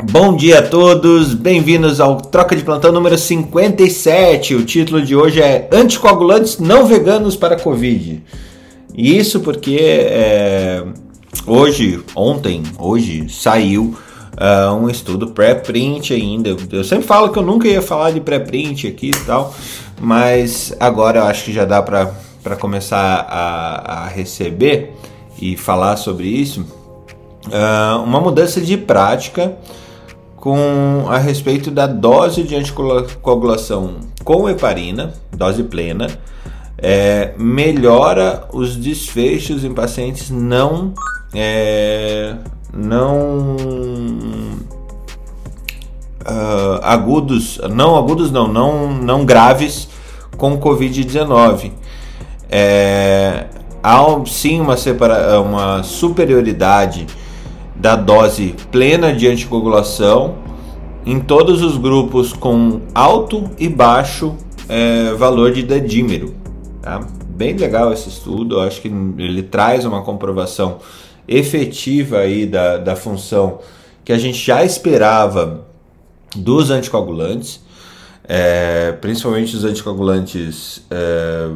Bom dia a todos, bem-vindos ao Troca de Plantão número 57. O título de hoje é Anticoagulantes não veganos para Covid. E isso porque é, hoje, ontem, hoje saiu uh, um estudo pré-print ainda. Eu sempre falo que eu nunca ia falar de pré-print aqui e tal, mas agora eu acho que já dá para começar a, a receber e falar sobre isso. Uh, uma mudança de prática com a respeito da dose de anticoagulação com heparina, dose plena, é, melhora os desfechos em pacientes não é, não uh, agudos, não agudos não, não, não graves com Covid-19. É, há sim uma, separa, uma superioridade da dose plena de anticoagulação em todos os grupos com alto e baixo é, valor de dedímero. Tá? Bem legal esse estudo, eu acho que ele traz uma comprovação efetiva aí da, da função que a gente já esperava dos anticoagulantes, é, principalmente os anticoagulantes é,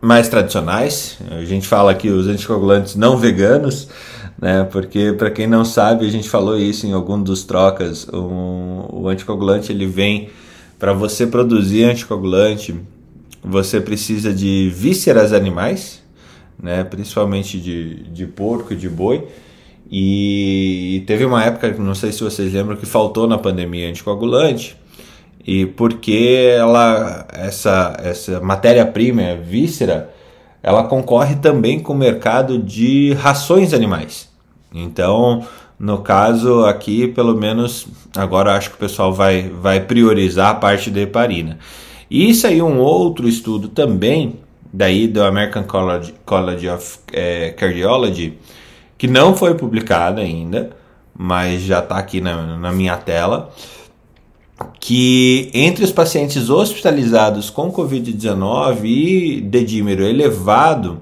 mais tradicionais. A gente fala aqui os anticoagulantes não veganos, né? Porque para quem não sabe, a gente falou isso em algum dos trocas. Um, o anticoagulante ele vem para você produzir anticoagulante, você precisa de vísceras animais, né? Principalmente de, de porco de boi. E teve uma época, não sei se vocês lembram, que faltou na pandemia anticoagulante e porque ela essa essa matéria-prima, víscera, ela concorre também com o mercado de rações animais. Então, no caso aqui, pelo menos agora acho que o pessoal vai vai priorizar a parte da heparina. E saiu um outro estudo também daí do American College, College of é, Cardiology que não foi publicado ainda, mas já está aqui na, na minha tela que entre os pacientes hospitalizados com Covid-19 e dedímero elevado,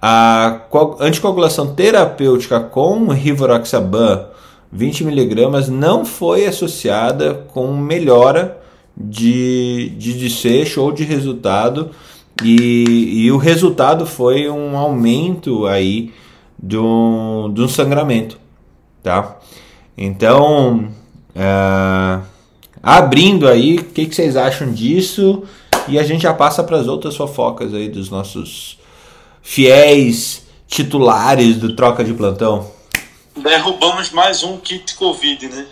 a anticoagulação terapêutica com Rivaroxaban 20mg não foi associada com melhora de, de desfecho ou de resultado e, e o resultado foi um aumento aí do, do sangramento, tá? Então, uh, abrindo aí, o que, que vocês acham disso? E a gente já passa para as outras fofocas aí dos nossos fiéis titulares do troca de plantão. Derrubamos mais um kit Covid, né?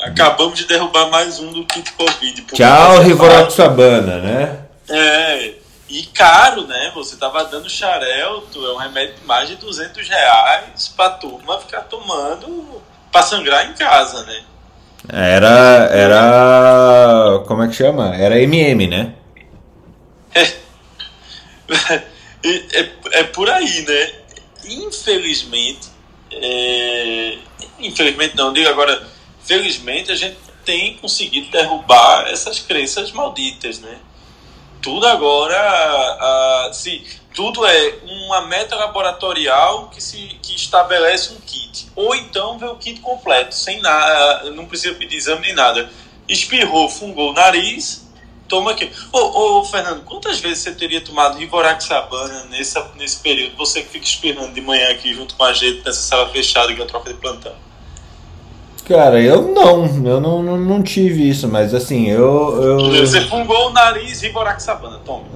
Acabamos de derrubar mais um do kit Covid. Tchau, Rivaroxabana, né? É, e caro, né? Você tava dando xarelto, é um remédio de mais de 200 reais pra turma ficar tomando pra sangrar em casa, né? Era. Era. Como é que chama? Era MM, né? É, é, é por aí, né? Infelizmente. É, infelizmente não, digo agora. Felizmente a gente tem conseguido derrubar essas crenças malditas, né? Tudo agora. Uh, se, tudo é uma meta laboratorial que, se, que estabelece um kit. Ou então vê o kit completo, sem nada, não precisa pedir exame nem nada. Espirrou, fungou o nariz, toma aqui. Ô, ô Fernando, quantas vezes você teria tomado Rivoraxabana nessa, nesse período? Você que fica espirrando de manhã aqui junto com a gente nessa sala fechada que é a troca de plantão. Cara, eu não, eu não, não, não, tive isso, mas assim, eu. eu... Você fungou o nariz e Boraxabana, toma.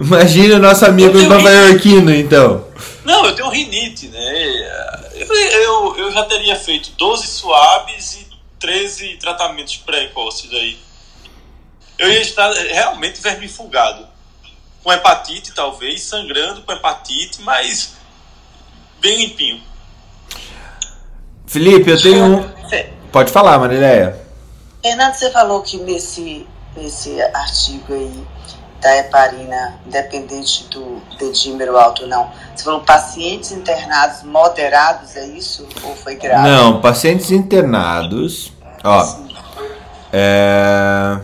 Imagina o nosso amigo nova iorquino, então. Não, eu tenho rinite, né? Eu, eu, eu já teria feito 12 suaves e 13 tratamentos precoces aí. Eu ia estar realmente vermifugado. Com hepatite, talvez, sangrando com hepatite, mas bem limpinho. Felipe, eu tenho um. Pode falar, Marileia. Renato, você falou que nesse, nesse artigo aí da heparina, independente do dedímero alto ou não, você falou pacientes internados moderados, é isso? Ou foi grave? Não, pacientes internados. Ó. É...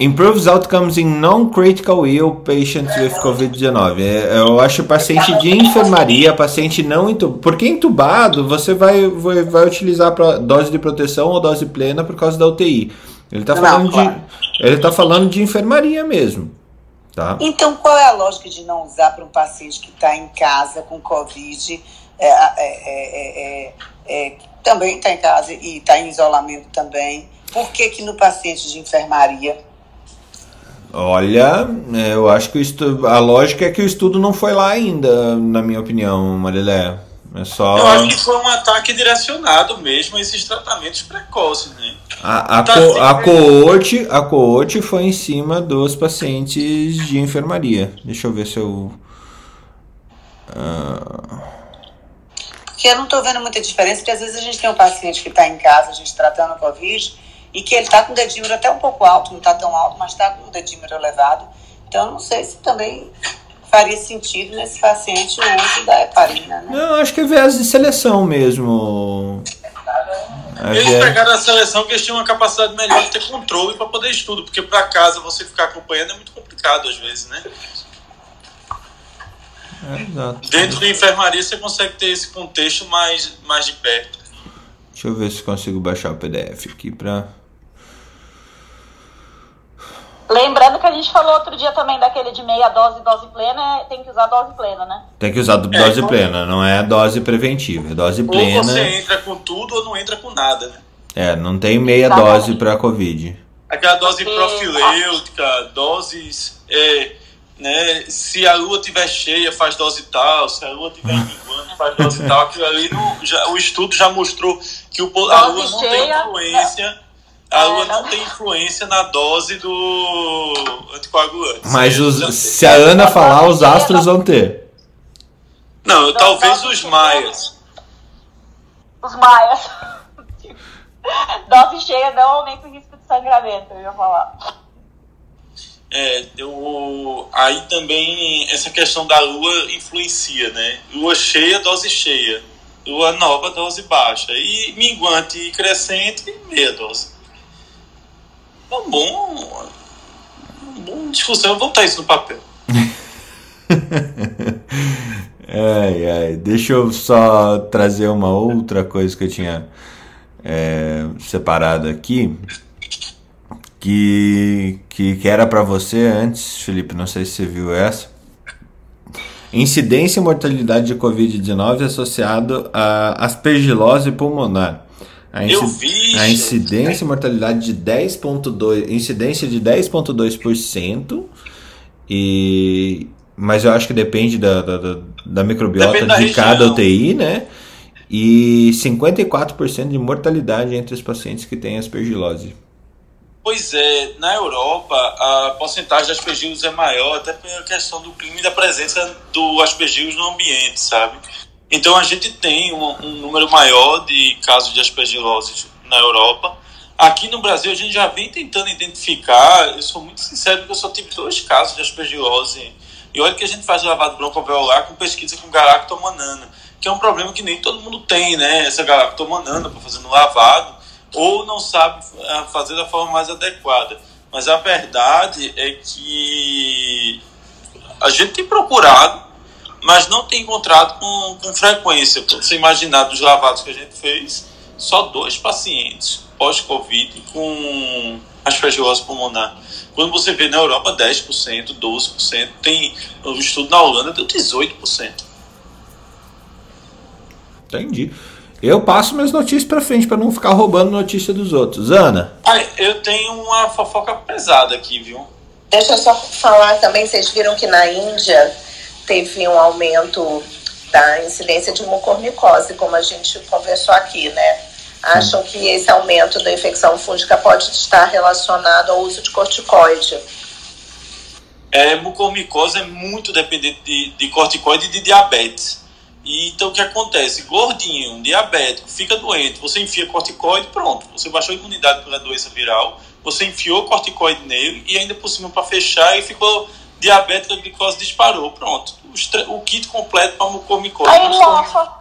Improves outcomes in non-critical ill patients with COVID-19. É, eu acho paciente de enfermaria, paciente não entubado. Porque entubado, você vai, vai, vai utilizar dose de proteção ou dose plena por causa da UTI. Ele está falando, claro. de, ele tá falando de enfermaria mesmo. Tá? Então, qual é a lógica de não usar para um paciente que está em casa com Covid, é, é, é, também está em casa e está em isolamento também? Por que, que no paciente de enfermaria Olha, é, eu acho que estudo, a lógica é que o estudo não foi lá ainda, na minha opinião, Marilé. É só... Eu acho que foi um ataque direcionado mesmo a esses tratamentos precoces, né? A, a, tá co, a, coorte, a coorte foi em cima dos pacientes de enfermaria. Deixa eu ver se eu. Uh... Porque eu não estou vendo muita diferença, porque às vezes a gente tem um paciente que está em casa, a gente tratando Covid e que ele está com o dedímero até um pouco alto, não está tão alto, mas está com o dedímero elevado. Então, não sei se também faria sentido nesse paciente o uso da heparina, né? Não, acho que é viés de seleção mesmo. Eles pegaram a seleção que eles tinham uma capacidade melhor de ter controle para poder estudo, porque para casa você ficar acompanhando é muito complicado às vezes, né? É, exato. Dentro da enfermaria você consegue ter esse contexto mais, mais de perto. Deixa eu ver se consigo baixar o PDF aqui para Lembrando que a gente falou outro dia também daquele de meia dose, dose plena, tem que usar dose plena, né? Tem que usar dose é, então, plena, não é dose preventiva, é dose plena. Ou você entra com tudo ou não entra com nada, né? É, não tem meia Exatamente. dose para Covid. Aquela dose Porque... profilêutica, doses. É, né, se a lua tiver cheia, faz dose tal, se a lua tiver minguando, faz dose tal. Aquilo ali, no, já, o estudo já mostrou que o, a lua não cheia, tem influência a lua não tem influência na dose do anticoagulante. Mas os, se a Ana falar, os astros vão ter. Não, talvez os maias. Os maias. dose cheia não aumenta o risco de sangramento, eu ia falar. É, eu, aí também essa questão da lua influencia, né? Lua cheia, dose cheia. Lua nova, dose baixa. E minguante e crescente, meia dose. Um bom. Uma discussão. Vou botar isso no papel. ai, ai. Deixa eu só trazer uma outra coisa que eu tinha é, separado aqui. Que, que, que era para você antes, Felipe. Não sei se você viu essa. Incidência e mortalidade de Covid-19 associado a aspergilose pulmonar. A eu vi. A incidência e mortalidade de 10,2%. Incidência de 10,2%. E. Mas eu acho que depende da, da, da microbiota da de região. cada UTI, né? E 54% de mortalidade entre os pacientes que têm aspergilose. Pois é, na Europa a porcentagem de aspergillus é maior, até pela questão do clima e da presença do aspergillus no ambiente, sabe? Então a gente tem um, um número maior de casos de aspergilose na Europa. Aqui no Brasil a gente já vem tentando identificar, eu sou muito sincero porque eu só tive dois casos de aspergilose. E olha que a gente faz lavado broncoalveolar com pesquisa com galactomanana, que é um problema que nem todo mundo tem, né? Essa galactomanana para fazer no lavado, ou não sabe ah, fazer da forma mais adequada. Mas a verdade é que a gente tem procurado mas não tem encontrado com, com frequência. Para você imaginar dos lavados que a gente fez, só dois pacientes pós-Covid com aspergilose pulmonar. Quando você vê na Europa 10%, 12%, tem o um estudo na Holanda deu 18%. Entendi. Eu passo minhas notícias para frente para não ficar roubando notícia dos outros. Ana? Ah, eu tenho uma fofoca pesada aqui, viu? Deixa eu só falar também, vocês viram que na Índia teve um aumento da incidência de mucormicose, como a gente conversou aqui, né? Acham que esse aumento da infecção fúngica pode estar relacionado ao uso de corticoide. É, mucormicose é muito dependente de, de corticoide e de diabetes. E, então o que acontece? Gordinho, diabético, fica doente, você enfia corticoide, pronto. Você baixou a imunidade pela doença viral, você enfiou corticoide nele e ainda por cima para fechar e ficou diabetes, a glicose disparou. Pronto. O kit completo para mucormicose. Aí, nossa.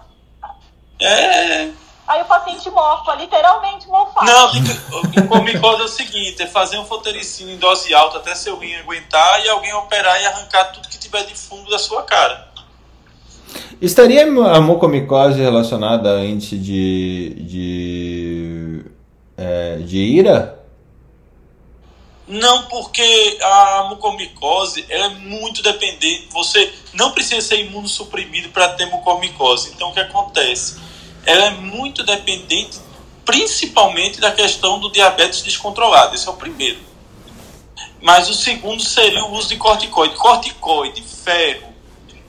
É. aí o paciente mofa, literalmente mofar. Não, comicose é o seguinte, é fazer um fotericino em dose alta até seu rim aguentar e alguém operar e arrancar tudo que tiver de fundo da sua cara. Estaria a mucomicose relacionada a índice de, de, é, de ira? Não, porque a mucormicose ela é muito dependente. Você não precisa ser imunossuprimido para ter mucormicose. Então, o que acontece? Ela é muito dependente, principalmente da questão do diabetes descontrolado. Esse é o primeiro. Mas o segundo seria o uso de corticoide. Corticoide, ferro.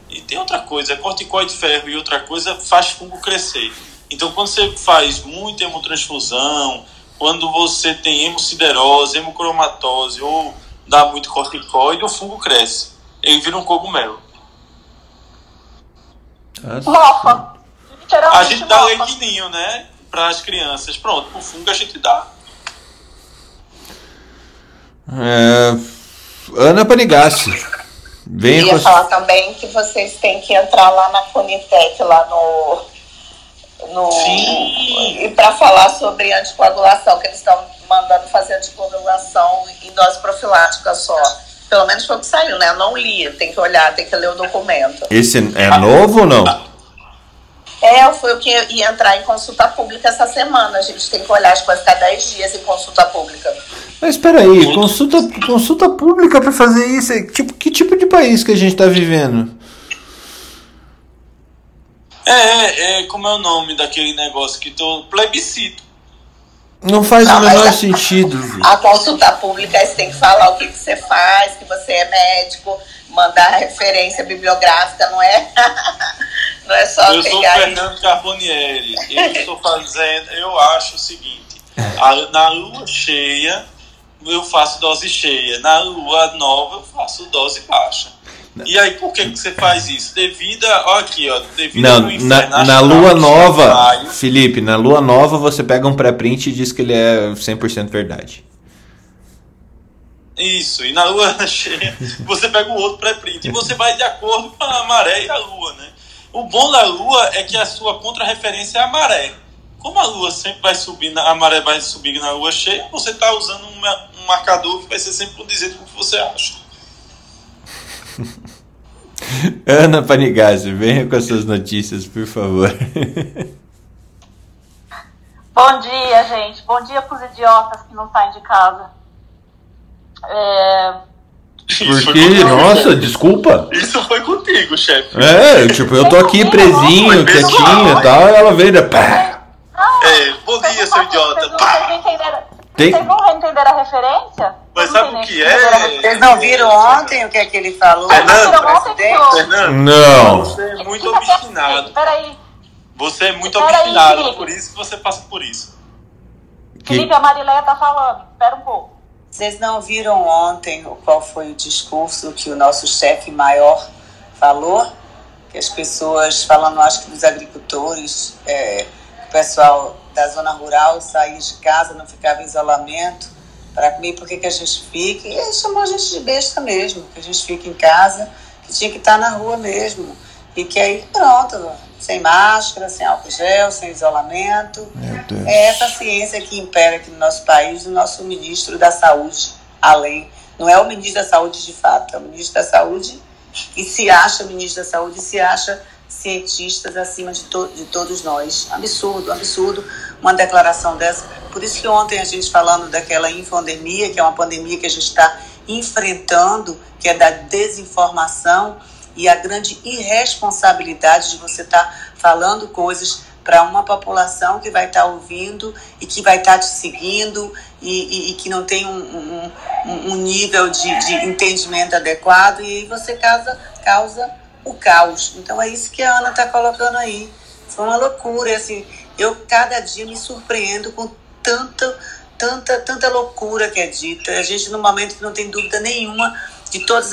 E tem outra coisa: corticoide, ferro e outra coisa faz fungo crescer. Então, quando você faz muita hemotransfusão, quando você tem hemociderose, hemocromatose ou dá muito corticoide, o fungo cresce. Ele vira um cogumelo. Mofa. A gente dá leitinho, né? Para as crianças. Pronto, o fungo a gente dá. É... Ana Panigassi. Venha Queria com... falar também que vocês têm que entrar lá na Funitec, lá no no, e para falar sobre anticoagulação, que eles estão mandando fazer anticoagulação em dose profilática só. Pelo menos foi o que saiu, né? Eu não li, tem que olhar, tem que ler o documento. Esse é novo ou não? É, foi o que ia entrar em consulta pública essa semana. A gente tem que olhar as coisas cada 10 dias em consulta pública. Mas espera aí, consulta, consulta pública para fazer isso? Tipo, que tipo de país que a gente está vivendo? É, é, é, como é o nome daquele negócio que tô plebiscito. Não faz não, o menor a, sentido. A consulta pública você tem que falar o que, que você faz, que você é médico, mandar referência bibliográfica, não é? não é só Eu sou o Fernando Carbonieri. Eu estou fazendo, eu acho o seguinte, a, na lua cheia eu faço dose cheia, na lua nova eu faço dose baixa. E aí, por que, que você faz isso? Devido. Ó, aqui, ó. Devido Não, na, na lua nova, Felipe, na lua nova você pega um pré-print e diz que ele é 100% verdade. Isso, e na lua cheia você pega o outro pré-print e você vai de acordo com a maré e a lua, né? O bom da lua é que a sua contrarreferência é a maré. Como a lua sempre vai subir, a maré vai subir na lua cheia, você está usando um, um marcador que vai ser sempre condizente com o que você acha. Ana Panigazzi, venha com as suas notícias, por favor. Bom dia, gente. Bom dia para os idiotas que não saem de casa. É... Porque, nossa, desculpa. Isso foi contigo, chefe. É, tipo, eu tô aqui presinho, quietinho e tal, e ela veio da. Pá. É, bom dia, seu idiota. Vocês, vocês, entenderam, Tem... vocês vão entender a referência? Mas sabe o que é? Vocês não viram ontem o que é que ele falou? Fernando, Fernando não. Você é muito obstinado. Peraí. Você é muito obstinado, por isso que você passa por isso. Felipe, a Marileia tá falando. Espera um pouco. Vocês não viram ontem qual foi o discurso que o nosso chefe maior falou? Que as pessoas, falando acho que dos agricultores, é, o pessoal da zona rural saía de casa, não ficava em isolamento para comer, por que a gente fica? E ele chamou a gente de besta mesmo, que a gente fica em casa, que tinha que estar tá na rua mesmo. E que aí pronto, sem máscara, sem álcool gel, sem isolamento. É essa ciência que impera aqui no nosso país, o nosso ministro da Saúde, além. Não é o ministro da Saúde de fato, é o ministro da Saúde que se acha ministro da Saúde, se acha cientistas acima de, to de todos nós. Absurdo, absurdo uma declaração dessa. Por isso que ontem a gente falando daquela infodemia, que é uma pandemia que a gente está enfrentando, que é da desinformação e a grande irresponsabilidade de você estar tá falando coisas para uma população que vai estar tá ouvindo e que vai estar tá te seguindo e, e, e, que não tem um, um, um nível de, de, entendimento adequado e aí você causa, causa o caos. Então é isso que a Ana está colocando aí. Foi uma loucura, assim, eu cada dia me surpreendo com tanta, tanta, tanta loucura que é dita. A gente, no momento que não tem dúvida nenhuma de todos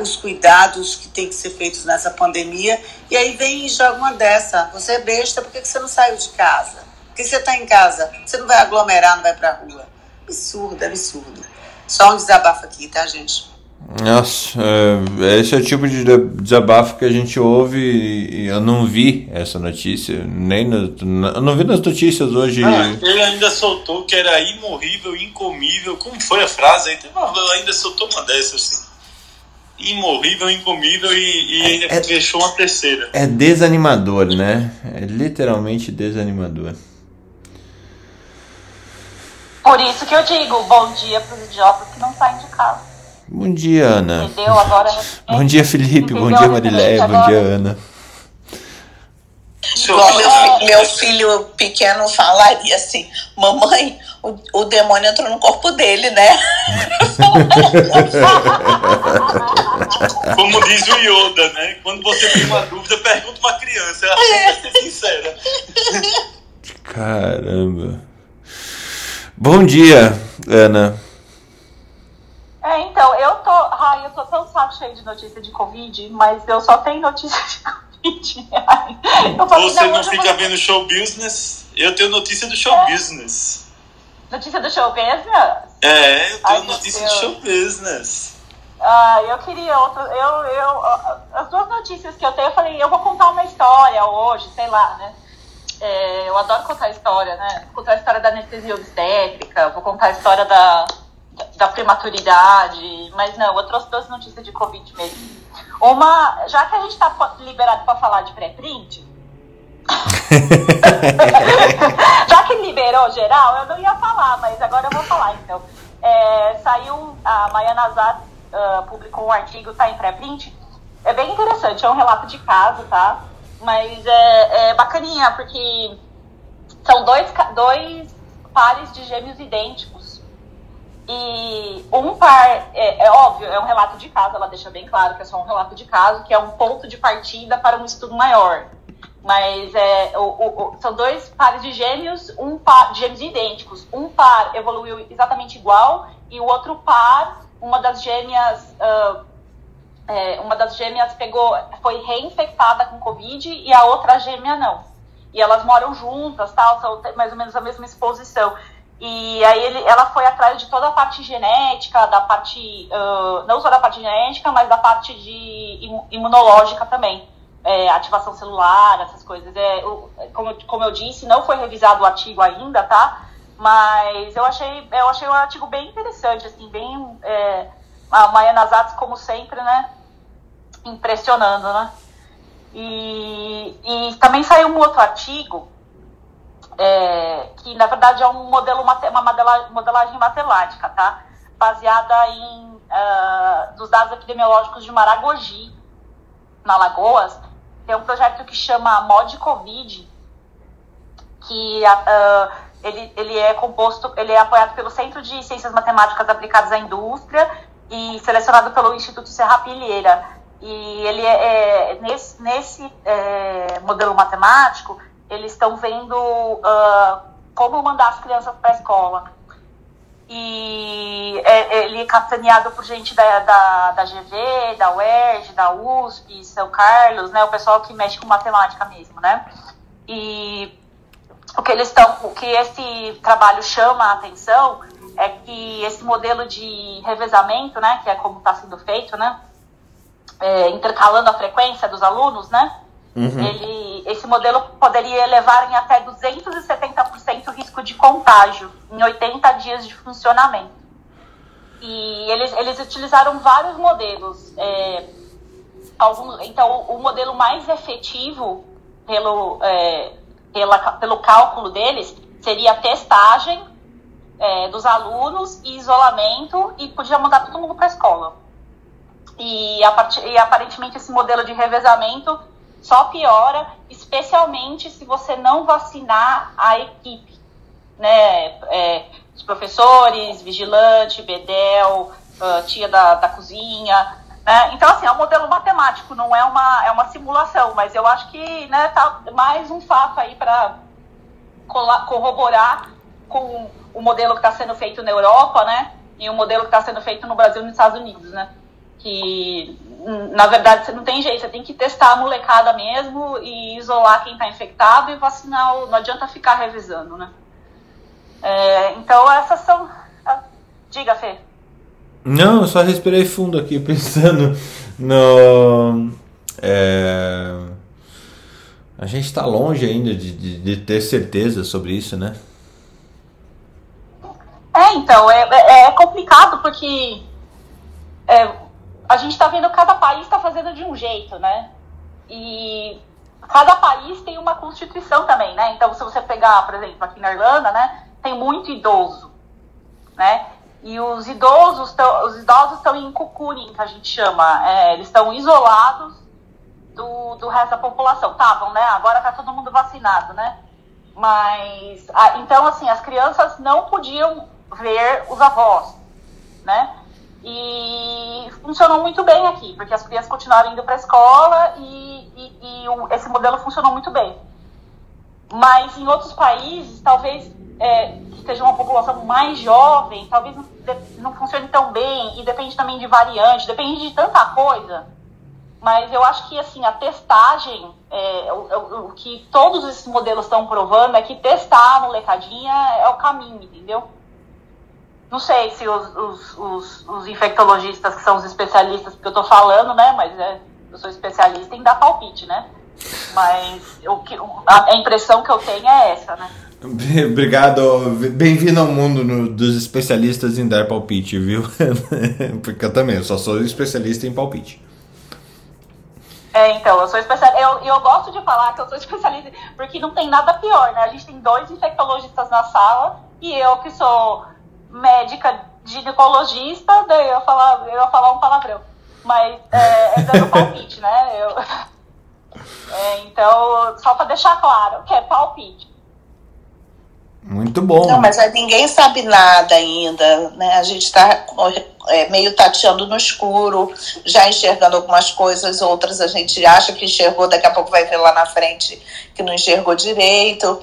os cuidados que tem que ser feitos nessa pandemia, e aí vem e joga uma dessa. Você é besta, por que, que você não saiu de casa? Por que você está em casa? Você não vai aglomerar, não vai para rua? Absurdo, absurdo. Só um desabafo aqui, tá, gente? Nossa, é, esse é o tipo de desabafo que a gente ouve e eu não vi essa notícia, nem no, eu não vi nas notícias hoje. Ah, ele ainda soltou que era imorrível, incomível. Como foi a frase aí? Ainda soltou uma dessas assim. Imorrível, incomível e, e ainda é, fechou uma terceira. É desanimador, né? É literalmente desanimador. Por isso que eu digo bom dia para os idiotas que não saem de casa. Bom dia, Ana. Entendeu? Agora. Bom dia, Felipe. Entendeu? Bom dia, Marileia. Bom dia, Ana. Igual meu, meu filho pequeno falaria assim: Mamãe, o, o demônio entrou no corpo dele, né? Como diz o Yoda, né? Quando você tem uma dúvida, pergunta uma criança. Ela é. tem que ser sincera. Caramba. Bom dia, Ana. É, então, eu tô. Ai, eu tô tão saco cheio de notícia de Covid, mas eu só tenho notícia de Covid. Ai, Você não fica vendo show business? Eu tenho notícia do show é. business. Notícia do show business? É, eu tenho Ai, notícia do show business. Ah, eu queria outra. Eu, eu, as duas notícias que eu tenho, eu falei, eu vou contar uma história hoje, sei lá, né? É, eu adoro contar história, né? Vou contar a história da anestesia obstétrica, vou contar a história da, da prematuridade, mas não, eu trouxe duas notícias de Covid mesmo. Uma, já que a gente está liberado para falar de pré-print, já que liberou geral, eu não ia falar, mas agora eu vou falar então. É, saiu, a Maya Nazar uh, publicou um artigo, tá em pré-print. É bem interessante, é um relato de caso, tá? Mas é, é bacaninha, porque são dois, dois pares de gêmeos idênticos e um par, é, é, óbvio, é um relato de caso, ela deixa bem claro que é só um relato de caso, que é um ponto de partida para um estudo maior. Mas é, o, o, o, são dois pares de gêmeos, um par de gêmeos idênticos. Um par evoluiu exatamente igual e o outro par, uma das gêmeas, uh, é, uma das gêmeas pegou, foi reinfectada com Covid e a outra gêmea não. E elas moram juntas, tal, são mais ou menos a mesma exposição. E aí ele, ela foi atrás de toda a parte genética, da parte, uh, não só da parte genética, mas da parte de imunológica também. É, ativação celular, essas coisas. É, como, como eu disse, não foi revisado o artigo ainda, tá? Mas eu achei, eu achei um artigo bem interessante, assim, bem. É, a Maia Nazatz, como sempre, né? Impressionando, né? E, e também saiu um outro artigo é, que na verdade é um modelo, uma modelagem matemática, tá? Baseada em uh, dos dados epidemiológicos de Maragogi, na Lagoas. Tem um projeto que chama Mod Covid, que uh, ele, ele é composto, ele é apoiado pelo Centro de Ciências Matemáticas Aplicadas à Indústria e selecionado pelo Instituto Serra Pilheira. E ele é, é nesse, nesse é, modelo matemático, eles estão vendo uh, como mandar as crianças para a escola. E é, ele é capitaneado por gente da, da, da GV, da UERJ, da USP, São Carlos, né, o pessoal que mexe com matemática mesmo, né? E o que eles estão, o que esse trabalho chama a atenção é que esse modelo de revezamento, né, que é como está sendo feito, né, é, intercalando a frequência dos alunos, né, Uhum. Ele, esse modelo poderia elevar em até 270% o risco de contágio em 80 dias de funcionamento. E eles, eles utilizaram vários modelos. É, então, o modelo mais efetivo pelo, é, pela, pelo cálculo deles seria a testagem é, dos alunos e isolamento e podia mandar todo mundo para a escola. E, a part, e aparentemente esse modelo de revezamento só piora, especialmente se você não vacinar a equipe, né? É, os professores, vigilante, bedel, uh, tia da, da cozinha, né? Então, assim, é um modelo matemático, não é uma, é uma simulação, mas eu acho que né, tá mais um fato aí para corroborar com o modelo que está sendo feito na Europa, né? E o modelo que está sendo feito no Brasil e nos Estados Unidos, né? Que na verdade, você não tem jeito, você tem que testar a molecada mesmo e isolar quem está infectado e vacinar, não adianta ficar revisando, né? É, então, essas são. Diga, Fê. Não, eu só respirei fundo aqui pensando no. É, a gente está longe ainda de, de, de, ter certeza sobre isso, né? É, então, é, é, é complicado porque é, a gente está vendo cada país está fazendo de um jeito, né? E cada país tem uma constituição também, né? Então, se você pegar, por exemplo, aqui na Irlanda, né, tem muito idoso, né? E os idosos, tão, os idosos estão em cocooning, que a gente chama. É, eles estão isolados do, do resto da população. Estavam, né? Agora está todo mundo vacinado, né? Mas, a, então, assim, as crianças não podiam ver os avós, né? E funcionou muito bem aqui, porque as crianças continuaram indo para a escola e, e, e o, esse modelo funcionou muito bem. Mas em outros países, talvez é, que seja uma população mais jovem, talvez não, não funcione tão bem, e depende também de variante, depende de tanta coisa. Mas eu acho que assim, a testagem, é, o, o, o, que todos esses modelos estão provando é que testar a molecadinha é o caminho, entendeu? Não sei se os, os, os, os infectologistas, que são os especialistas que eu estou falando, né? Mas é, eu sou especialista em dar palpite, né? Mas o que, a, impressão que eu tenho é essa, né? Obrigado, bem-vindo ao mundo no, dos especialistas em dar palpite, viu? Porque eu também, eu só sou especialista em palpite. É, então, eu sou especialista. Eu, eu gosto de falar que eu sou especialista, porque não tem nada pior, né? A gente tem dois infectologistas na sala e eu que sou médica ginecologista, daí eu ia falar, eu ia falar um palavrão. Mas é, é dando palpite, né? Eu, é, então, só para deixar claro, que é palpite. Muito bom. Não, mas ninguém sabe nada ainda, né? A gente está é, meio tateando no escuro, já enxergando algumas coisas, outras a gente acha que enxergou, daqui a pouco vai ver lá na frente que não enxergou direito.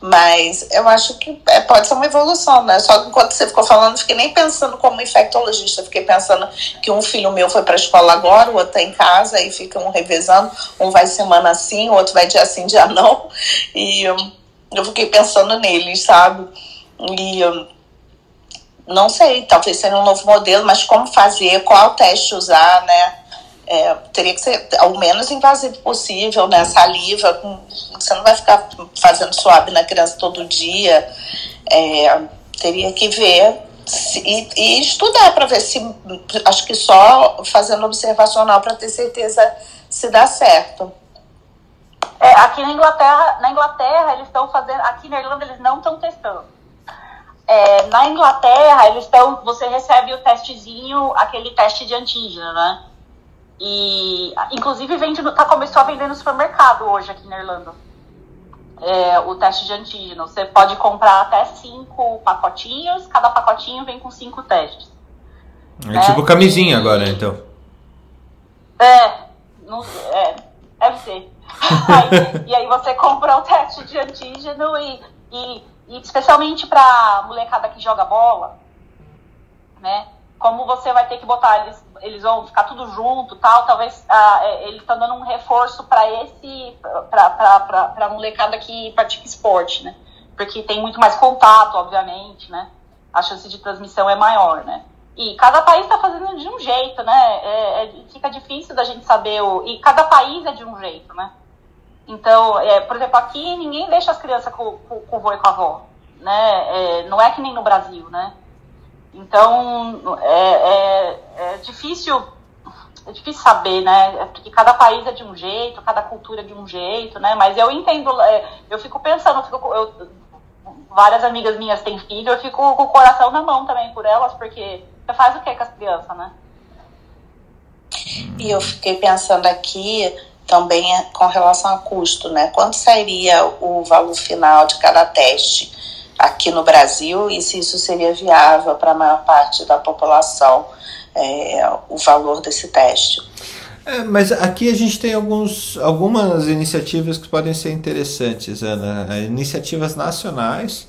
Mas eu acho que é, pode ser uma evolução, né? Só que enquanto você ficou falando, fiquei nem pensando como infectologista, fiquei pensando que um filho meu foi para a escola agora, o outro está em casa, e fica um revezando, um vai semana assim, o outro vai dia sim, dia não. E eu fiquei pensando neles, sabe? E eu não sei, talvez seja um novo modelo, mas como fazer, qual teste usar, né? É, teria que ser ao menos invasivo possível, né? Saliva, você não vai ficar fazendo suave na criança todo dia. É, teria que ver se, e, e, estudar para ver se. Acho que só fazendo observacional para ter certeza se dá certo. É, aqui na Inglaterra, na Inglaterra eles estão fazendo, aqui na Irlanda eles não estão testando. É, na Inglaterra eles estão, você recebe o testezinho, aquele teste de antígeno, né? E inclusive vende, tá começou a vender no supermercado hoje aqui na Irlanda. É, o teste de antígeno. Você pode comprar até cinco pacotinhos, cada pacotinho vem com cinco testes. É né? tipo camisinha agora, então. É, não, é, deve ser aí, e aí você compra o teste de antígeno e, e, e especialmente para molecada que joga bola, né? Como você vai ter que botar eles, eles vão ficar tudo junto, tal, talvez ah, é, ele dando um reforço para esse, para a molecada que pratica esporte, né? Porque tem muito mais contato, obviamente, né? A chance de transmissão é maior, né? E cada país está fazendo de um jeito, né? É, é, fica difícil da gente saber o. E cada país é de um jeito, né? Então, é, por exemplo, aqui ninguém deixa as crianças com, com, com o avô e com a avó, né? É, não é que nem no Brasil, né? Então, é, é, é, difícil é difícil saber, né? É porque cada país é de um jeito, cada cultura é de um jeito, né? Mas eu entendo, é, eu fico pensando, eu fico, eu, várias amigas minhas têm filho, eu fico com o coração na mão também por elas, porque você faz o que com as crianças, né? E eu fiquei pensando aqui, também é com relação a custo, né? Quanto seria o valor final de cada teste aqui no Brasil e se isso seria viável para a maior parte da população, é, o valor desse teste? É, mas aqui a gente tem alguns, algumas iniciativas que podem ser interessantes, Ana. É, iniciativas nacionais,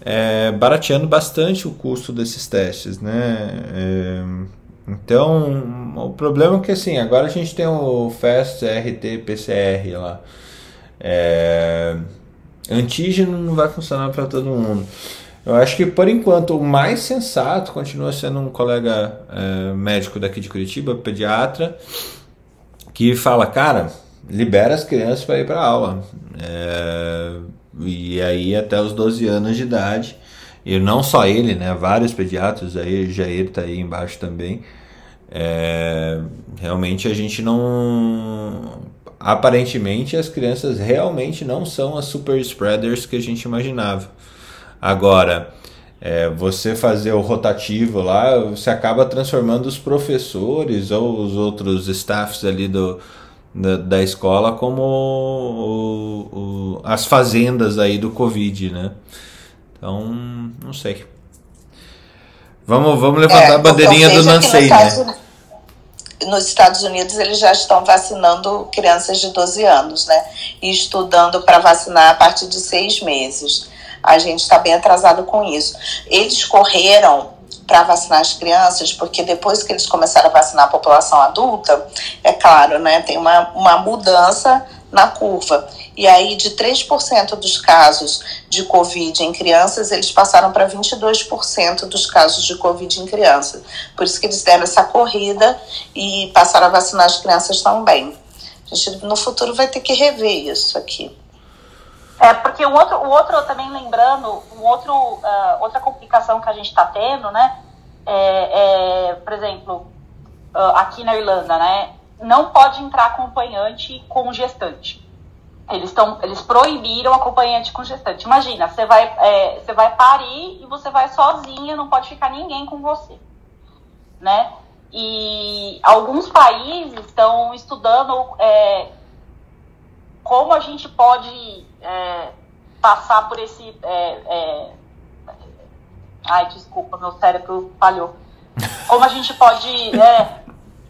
é, barateando bastante o custo desses testes, né? É, então, o problema é que assim, agora a gente tem o FAST RT PCR lá. É, antígeno não vai funcionar para todo mundo. Eu acho que por enquanto o mais sensato continua sendo um colega é, médico daqui de Curitiba, pediatra, que fala, cara, libera as crianças para ir para aula. É, e aí até os 12 anos de idade. E não só ele, né? Vários pediatras aí, Jair tá aí embaixo também. É, realmente a gente não. Aparentemente as crianças realmente não são as super spreaders que a gente imaginava. Agora, é, você fazer o rotativo lá, você acaba transformando os professores ou os outros staffs ali do, da, da escola como o, o, as fazendas aí do Covid, né? Então, não sei. Vamos, vamos levantar é, a bandeirinha do não sei, né? nos Estados Unidos eles já estão vacinando crianças de 12 anos, né? E estudando para vacinar a partir de seis meses. A gente está bem atrasado com isso. Eles correram para vacinar as crianças, porque depois que eles começaram a vacinar a população adulta, é claro, né, tem uma, uma mudança na curva. E aí, de 3% dos casos de Covid em crianças, eles passaram para 22% dos casos de Covid em crianças. Por isso que eles deram essa corrida e passaram a vacinar as crianças também. A gente, no futuro, vai ter que rever isso aqui. É, porque o outro, o outro também lembrando, um outro, uh, outra complicação que a gente está tendo, né? É, é, por exemplo, uh, aqui na Irlanda, né? Não pode entrar acompanhante com gestante. Eles, tão, eles proibiram acompanhante com gestante. Imagina, você vai, é, você vai parir e você vai sozinha, não pode ficar ninguém com você. Né? E alguns países estão estudando é, como a gente pode é, passar por esse. É, é, ai, desculpa, meu cérebro falhou. Como a gente pode.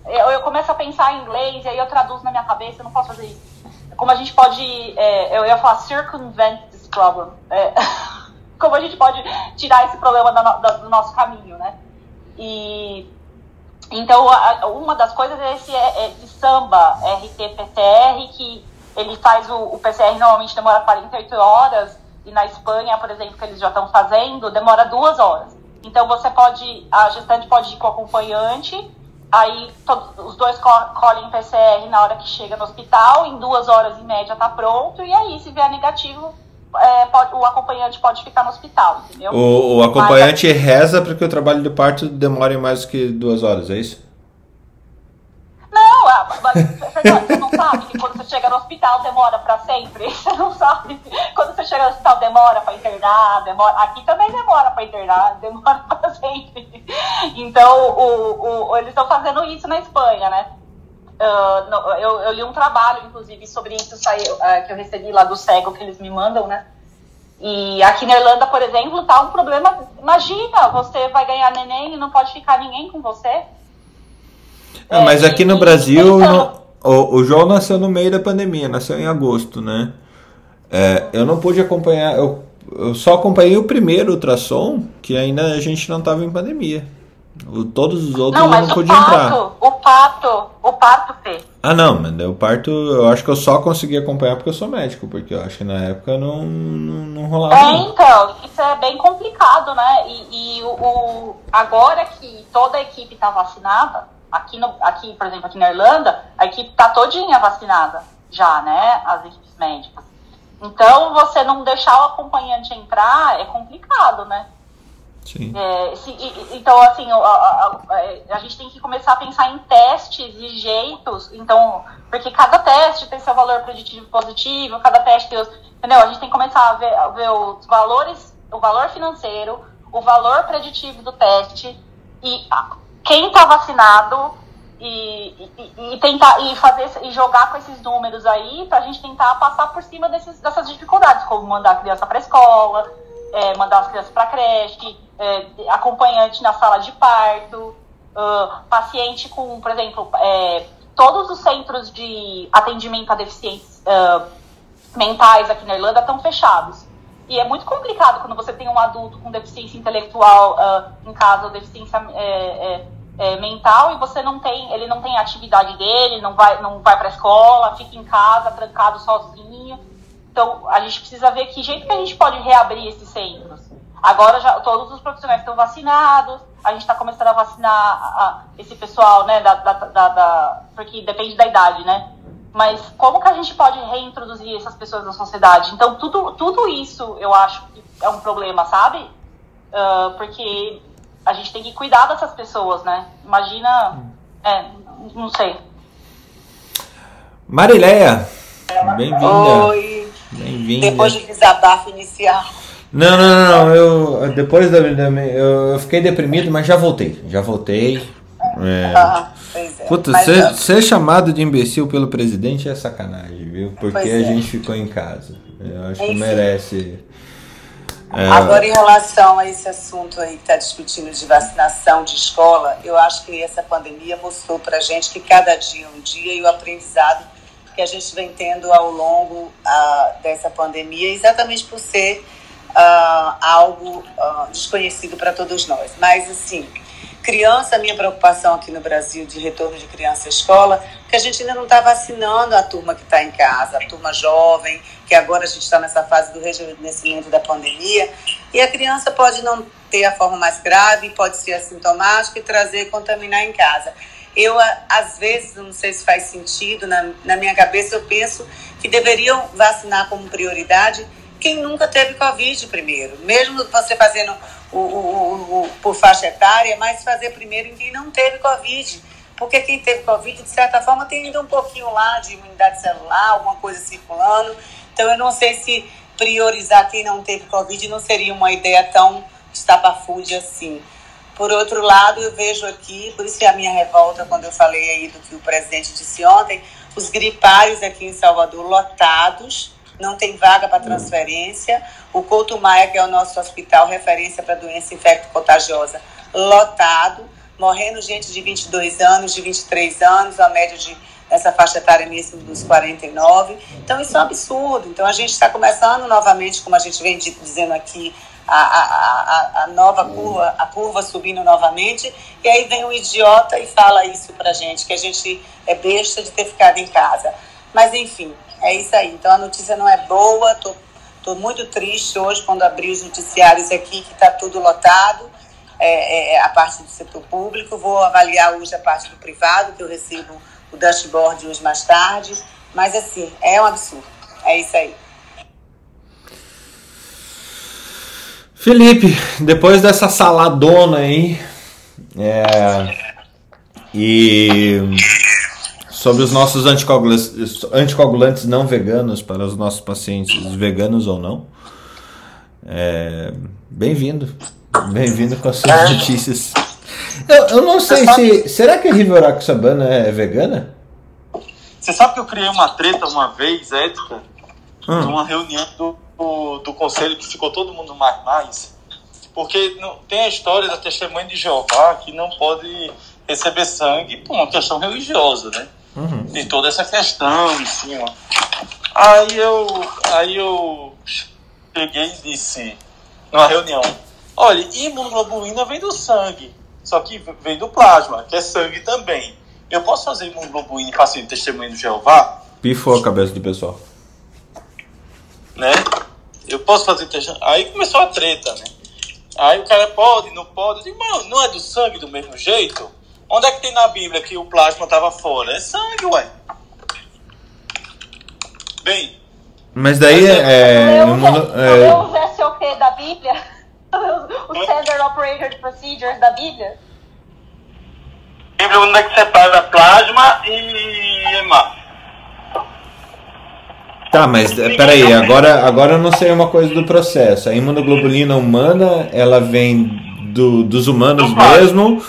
É, eu, eu, começo a pensar em inglês e aí eu traduzo na minha cabeça, eu não posso fazer isso. Como a gente pode. É, eu ia falar circumvent this problem. como a gente pode tirar esse problema do, nosso caminho, né? E então, uma das coisas é esse, é, esse samba RT-PCR, que ele faz o, o PCR normalmente demora 48 horas, e na Espanha, por exemplo, que eles já estão fazendo, demora duas horas. Então você pode, a gestante pode ir com o acompanhante, aí todos, os dois colhem PCR na hora que chega no hospital, em duas horas em média está pronto, e aí se vier negativo, é, pode, o acompanhante pode ficar no hospital, entendeu? O, o acompanhante Mas, reza para que o trabalho de parto demore mais do que duas horas, é isso? Fernando, você não sabe que quando você chega no hospital demora para sempre? Você não sabe? Quando você chega no hospital demora para internar, demora. Aqui também demora para internar, demora para sempre. Então, o, o, eles estão fazendo isso na Espanha, né? Uh, eu, eu, li um trabalho, inclusive, sobre isso saiu, uh, que eu recebi lá do cego que eles me mandam, né? E aqui na Irlanda, por exemplo, tá um problema. Imagina, você vai ganhar neném e não pode ficar ninguém com você. É, mas aqui no Brasil, no, o, o João nasceu no meio da pandemia, nasceu em agosto, né? É, eu não pude acompanhar, eu, eu só acompanhei o primeiro ultrassom, que ainda a gente não estava em pandemia. O, todos os outros não, eu não podia entrar. O parto, o parto fez. Ah, não, mas o parto eu acho que eu só consegui acompanhar porque eu sou médico, porque eu acho que na época não, não, não rolava. É, então, isso é bem complicado, né? E, e o, o, agora que toda a equipe está vacinada, Aqui, no, aqui, por exemplo, aqui na Irlanda, a equipe está todinha vacinada já, né? As equipes médicas. Então, você não deixar o acompanhante entrar é complicado, né? Sim. É, se, então, assim, a, a, a, a, gente tem que começar a pensar em testes e jeitos. Então, porque cada teste tem seu valor preditivo positivo, cada teste tem os, Entendeu? A gente tem que começar a ver, a ver os valores, o valor financeiro, o valor preditivo do teste e quem está vacinado e, e, e, tentar e fazer e jogar com esses números aí para a gente tentar passar por cima desses, dessas dificuldades, como mandar a criança para escola, é, mandar as crianças para creche, é, acompanhante na sala de parto, uh, paciente com, por exemplo, é, todos os centros de atendimento a deficientes uh, mentais aqui na Irlanda estão fechados. E é muito complicado quando você tem um adulto com deficiência intelectual uh, em casa, ou deficiência é, mental, e você não tem, ele não tem atividade dele, não vai, não vai para a escola, fica em casa, trancado sozinho. Então, a gente precisa ver que jeito que a gente pode reabrir esses centros. Agora já todos os profissionais estão vacinados, a gente está começando a vacinar a, a, esse pessoal, né, da, da, da, da, porque depende da idade, né? Mas como que a gente pode reintroduzir essas pessoas na sociedade? Então, tudo, tudo isso eu acho que é um problema, sabe? Uh, porque a gente tem que cuidar dessas pessoas, né? Imagina. É, não sei. Marileia, bem-vinda. Oi. Bem-vinda. Depois do desabafo inicial. Não, não, não, não. Eu, depois da, da eu, fiquei deprimido, mas já voltei. Já voltei. É. Ah, pois é. Puta, ser, ser chamado de imbecil pelo presidente é sacanagem, viu? Porque Pois a é. gente ficou em casa. Eu acho que merece. É, Agora, em relação a esse assunto aí que está discutindo de vacinação de escola, eu acho que essa pandemia mostrou para a gente que cada dia é um dia e o aprendizado que a gente vem tendo ao longo ah, dessa pandemia, exatamente por ser ah, algo ah, desconhecido para todos nós. Mas, assim, criança, minha preocupação aqui no Brasil de retorno de criança à escola, que a gente ainda não está vacinando a turma que está em casa, a turma jovem, que agora a gente está nessa fase do rejuvenescimento da pandemia, e a criança pode não ter a forma mais grave, pode ser assintomática e trazer e contaminar em casa. Eu, às vezes, não sei se faz sentido, na, na minha cabeça eu penso que deveriam vacinar como prioridade quem nunca teve Covid primeiro. Mesmo você fazendo o, o- o- o- por faixa etária, mas fazer primeiro em quem não teve Covid. Porque quem teve Covid, de certa forma, tem ainda um pouquinho lá de imunidade celular, alguma coisa circulando. Então, eu não sei se priorizar quem não teve Covid não seria uma ideia tão estapafúrdia assim. Por outro lado, eu vejo aqui, por isso que a minha revolta quando eu falei aí do que o presidente disse ontem, os gripários aqui em Salvador lotados, não tem vaga para transferência. O Couto Maia, que é o nosso hospital referência para doença infecto-contagiosa, lotado, morrendo gente de 22 anos, de 23 anos, a média de nessa faixa etária mesmo dos 49. Então isso é um absurdo. Então a gente está começando novamente, como a gente vem di- dizendo aqui, a, a, a, a nova curva, a curva subindo novamente, e aí vem um idiota e fala isso pra gente, que a gente é besta de ter ficado em casa. Mas enfim, é isso aí. Então a notícia não é boa, tô, tô muito triste hoje quando abri os noticiários aqui, que está tudo lotado, é, é, a parte do setor público, vou avaliar hoje a parte do privado, que eu recebo o dashboard hoje mais tarde, mas assim, é um absurdo. É isso aí. Felipe, depois dessa saladona aí, é, e sobre os nossos anticoagulantes, anticoagulantes não veganos para os nossos pacientes, veganos ou não, é, bem-vindo, bem-vindo com as suas notícias. Eu, eu não sei se. Será que a Riveroxabana é vegana? Você sabe que eu criei uma treta uma vez, ética, Hum. numa reunião do, do, do conselho que ficou todo mundo mais mais, porque não, tem a história da testemunha de Jeová que não pode receber sangue por uma questão religiosa, né? Uhum. Tem toda essa questão em cima. Aí eu, aí eu cheguei e disse numa reunião, olha, imunoglobulina vem do sangue, só que vem do plasma, que é sangue também. Eu posso fazer imunoglobulina em paciente testemunho de Jeová? Pifou a cabeça do pessoal. né? Eu posso fazer teste. Aí começou a treta, né? Aí o cara pode, não pode. Eu digo, mano, não é do sangue do mesmo jeito? Onde é que tem na Bíblia que o plasma estava fora? É sangue, ué. Bem, Mas daí é. Leu imuno- os- é, os SOP da Bíblia? Os Standard Operated Procedures da Bíblia? Bíblia onde é que separa plasma e hemácia? Tá, mas é, peraí, agora, agora eu não sei uma coisa do processo. A imunoglobulina humana, ela vem do, dos humanos Do mesmo?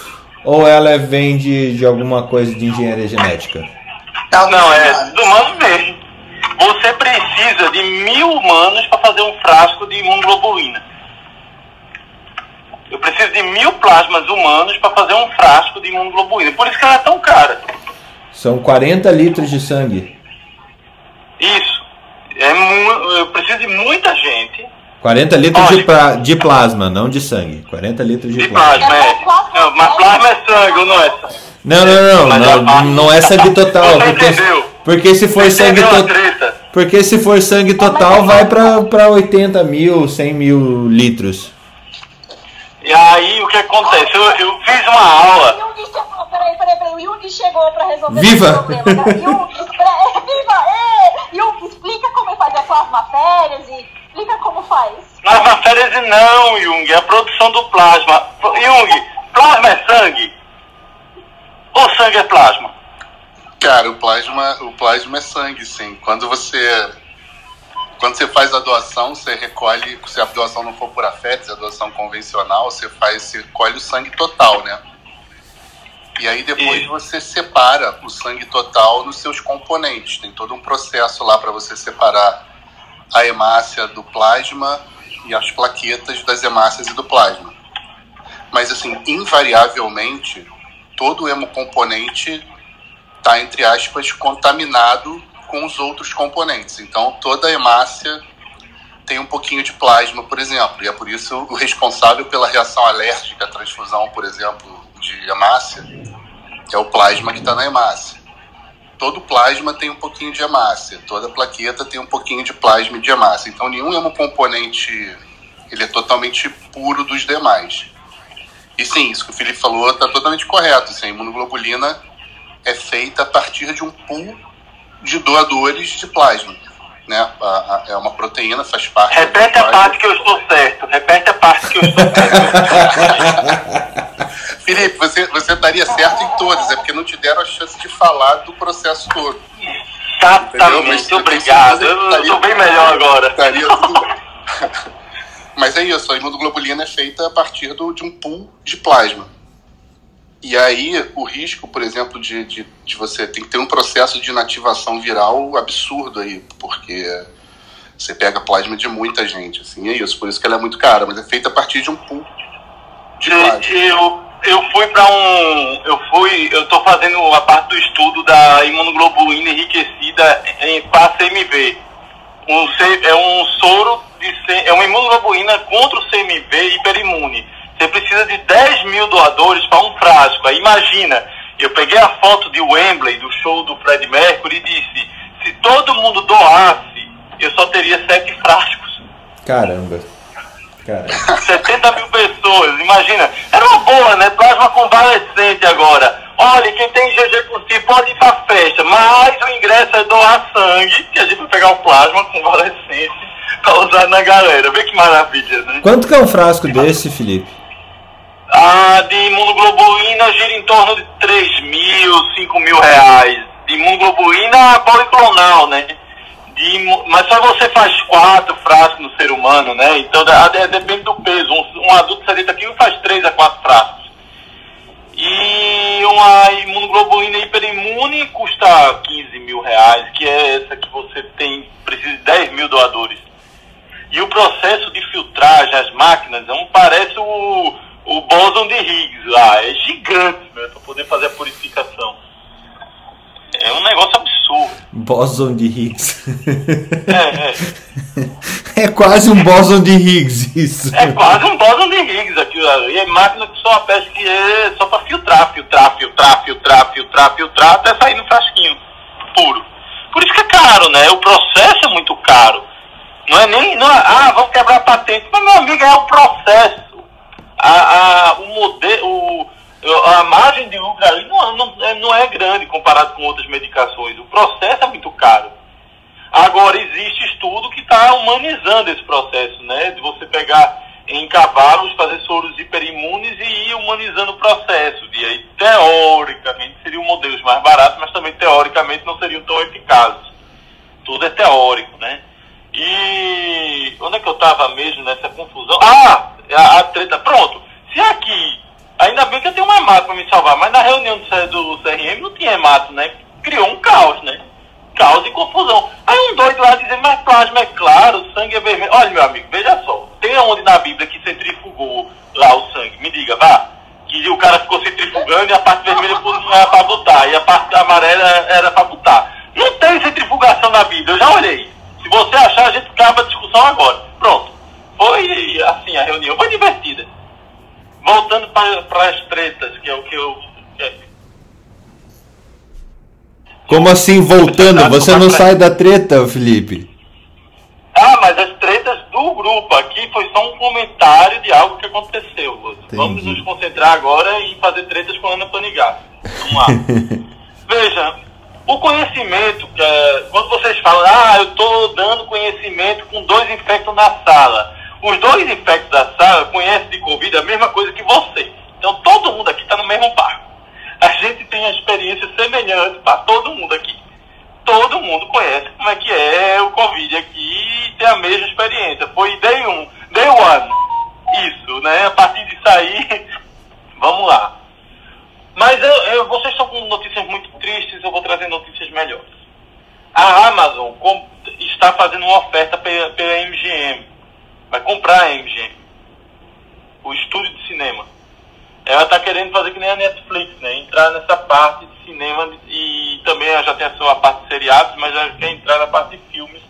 Ou ela vem de, de alguma coisa de engenharia genética? Não, é do humano mesmo. Você precisa de mil humanos para fazer um frasco de imunoglobulina. Eu preciso de mil plasmas humanos para fazer um frasco de imunoglobulina. Por isso que ela é tão cara. São 40 litros de sangue. Isso. É eu preciso de muita gente 40 litros de, pra- de plasma, não de sangue. 40 litros de de plasma. plasma. É. Não, mas plasma é sangue, ou não é sangue? Não, não, não, não, a- não é sangue total. Você Porque, entendeu? porque se for sangue Entendeu a total. Porque se for sangue total, vai pra, pra 80 mil, 100 mil litros. E aí o que acontece? Eu, eu fiz uma aula. Chegou, peraí, peraí, peraí. O Jung chegou pra resolver Viva! esse problema. Né? Jung, viva! É, Jung, explica como fazer plasmaférias e explica como faz. Plasmaférias não, Jung, é a produção do plasma. Jung, plasma é sangue? Ou sangue é plasma? Cara, o plasma, o plasma é sangue, sim. Quando você quando você faz a doação, você recolhe, se a doação não for por afetos, a doação convencional, você faz, você recolhe o sangue total, né? E aí depois e... você separa o sangue total nos seus componentes. Tem todo um processo lá para você separar a hemácia do plasma e as plaquetas das hemácias e do plasma. Mas assim, invariavelmente, todo o hemocomponente está, entre aspas, contaminado com os outros componentes. Então, toda a hemácia tem um pouquinho de plasma, por exemplo, e é por isso o responsável pela reação alérgica à transfusão, por exemplo, de hemácia, é o plasma que está na hemácia. Todo plasma tem um pouquinho de hemácia, toda plaqueta tem um pouquinho de plasma e de hemácia. Então, nenhum hemocomponente ele é totalmente puro dos demais. E sim, isso que o Felipe falou está totalmente correto. Assim, a imunoglobulina é feita a partir de um pool de doadores de plasma. Né? A, a, é uma proteína, faz parte. Repete a parte que eu estou certo. Repete a parte que eu estou certo. Felipe, você, você estaria certo em todas, é porque não te deram a chance de falar do processo todo. Exatamente, obrigado. Eu estou bem melhor agora. Estaria tudo... Mas é isso, a imunoglobulina é feita a partir do, de um pool de plasma. E aí, o risco, por exemplo, de, de, de você tem que ter um processo de inativação viral absurdo aí, porque você pega plasma de muita gente, assim, é isso. Por isso que ela é muito cara, mas é feita a partir de um pool de plasma. Eu, eu fui para um. Eu fui. Eu tô fazendo a parte do estudo da imunoglobulina enriquecida em para CMV. Um, é um soro de. É uma imunoglobulina contra o CMV hiperimune você precisa de 10 mil doadores para um frasco. Aí imagina, eu peguei a foto de Wembley, do show do Fred Mercury, e disse: se todo mundo doasse, eu só teria sete frascos. Caramba. Caramba. 70 mil pessoas, imagina. Era uma boa, né? Plasma convalescente agora. Olha, quem tem GG por si pode ir pra festa, mas o ingresso é doar sangue, que a gente vai pegar o plasma convalescente pra usar na galera. Vê que maravilha, né? Quanto que é um frasco desse, Felipe? A de imunoglobulina gira em torno de 3 mil, 5 mil reais. De imunoglobulina policlonal, né? De, mas só você faz quatro frascos no ser humano, né? Então depende do peso. Um, um adulto de 70 quilos faz 3 a 4 frascos. E uma imunoglobulina hiperimune custa 15 mil reais, que é essa que você tem, precisa de 10 mil doadores. E o processo de filtragem, as máquinas, não parece o, o bóson de Higgs lá. É gigante, para poder fazer a purificação. É um negócio absurdo. Bóson de Higgs. É, é. é quase um bóson de Higgs, isso. É quase um bóson de Higgs aquilo ali. É máquina que só uma peça que é só para filtrar, filtrar, filtrar, filtrar, filtrar, filtrar, até sair no frasquinho puro. Por isso que é caro, né? O processo é muito caro. Não é nem, não é, ah, vamos quebrar a patente. Mas, meu amigo, é o processo a, a, o modelo, a margem de lucro ali não, não, é, não é grande comparado com outras medicações. O processo é muito caro. Agora, existe estudo que está humanizando esse processo, né? De você pegar em cavalos, fazer soros hiperimunes e ir humanizando o processo. E aí, teoricamente, seriam modelos mais baratos, mas também, teoricamente, não seriam tão eficazes. Tudo é teórico, né? E onde é que eu estava mesmo nessa confusão? Ah, a, a, treta. Pronto. Se aqui, ainda bem que eu tenho um hemato para me salvar, mas na reunião do, do CRM não tinha hemato, né? Criou um caos, né? Caos e confusão. Aí um doido lá dizendo, mas plasma é claro, sangue é vermelho. Olha, meu amigo, veja só. Tem onde na Bíblia que centrifugou lá o sangue? Me diga, vá. Que o cara ficou centrifugando e a parte vermelha era para botar, e a parte amarela era para botar. Não tem centrifugação na Bíblia, eu já olhei. Se você achar, a gente acaba a discussão agora. Pronto. Foi assim, a reunião foi divertida. Voltando para as tretas, que é o que eu. É. Como assim voltando? Você não sai da treta, Felipe? Ah, mas as tretas do grupo aqui foi só um comentário de algo que aconteceu. Entendi. Vamos nos concentrar agora em fazer tretas com a Ana Panigato. Vamos lá. Veja, o conhecimento, é, quando vocês falam, ah, eu estou dando conhecimento com dois infectos na sala. Os dois infectos da sala conhecem de Covid a mesma coisa que você. Então todo mundo aqui está no mesmo barco. A gente tem a experiência semelhante para todo mundo aqui. Todo mundo conhece como é que é o Covid aqui e tem a mesma experiência. Foi day 1, um, day one. Isso, né? A partir disso aí, vamos lá. Mas eu, eu, vocês estão com notícias muito tristes, eu vou trazer notícias melhores. A Amazon está fazendo uma oferta pela, pela MGM. Vai comprar a MGM. O estúdio de cinema. Ela está querendo fazer que nem a Netflix, né? Entrar nessa parte de cinema e também ela já tem a sua parte de seriados, mas ela quer entrar na parte de filmes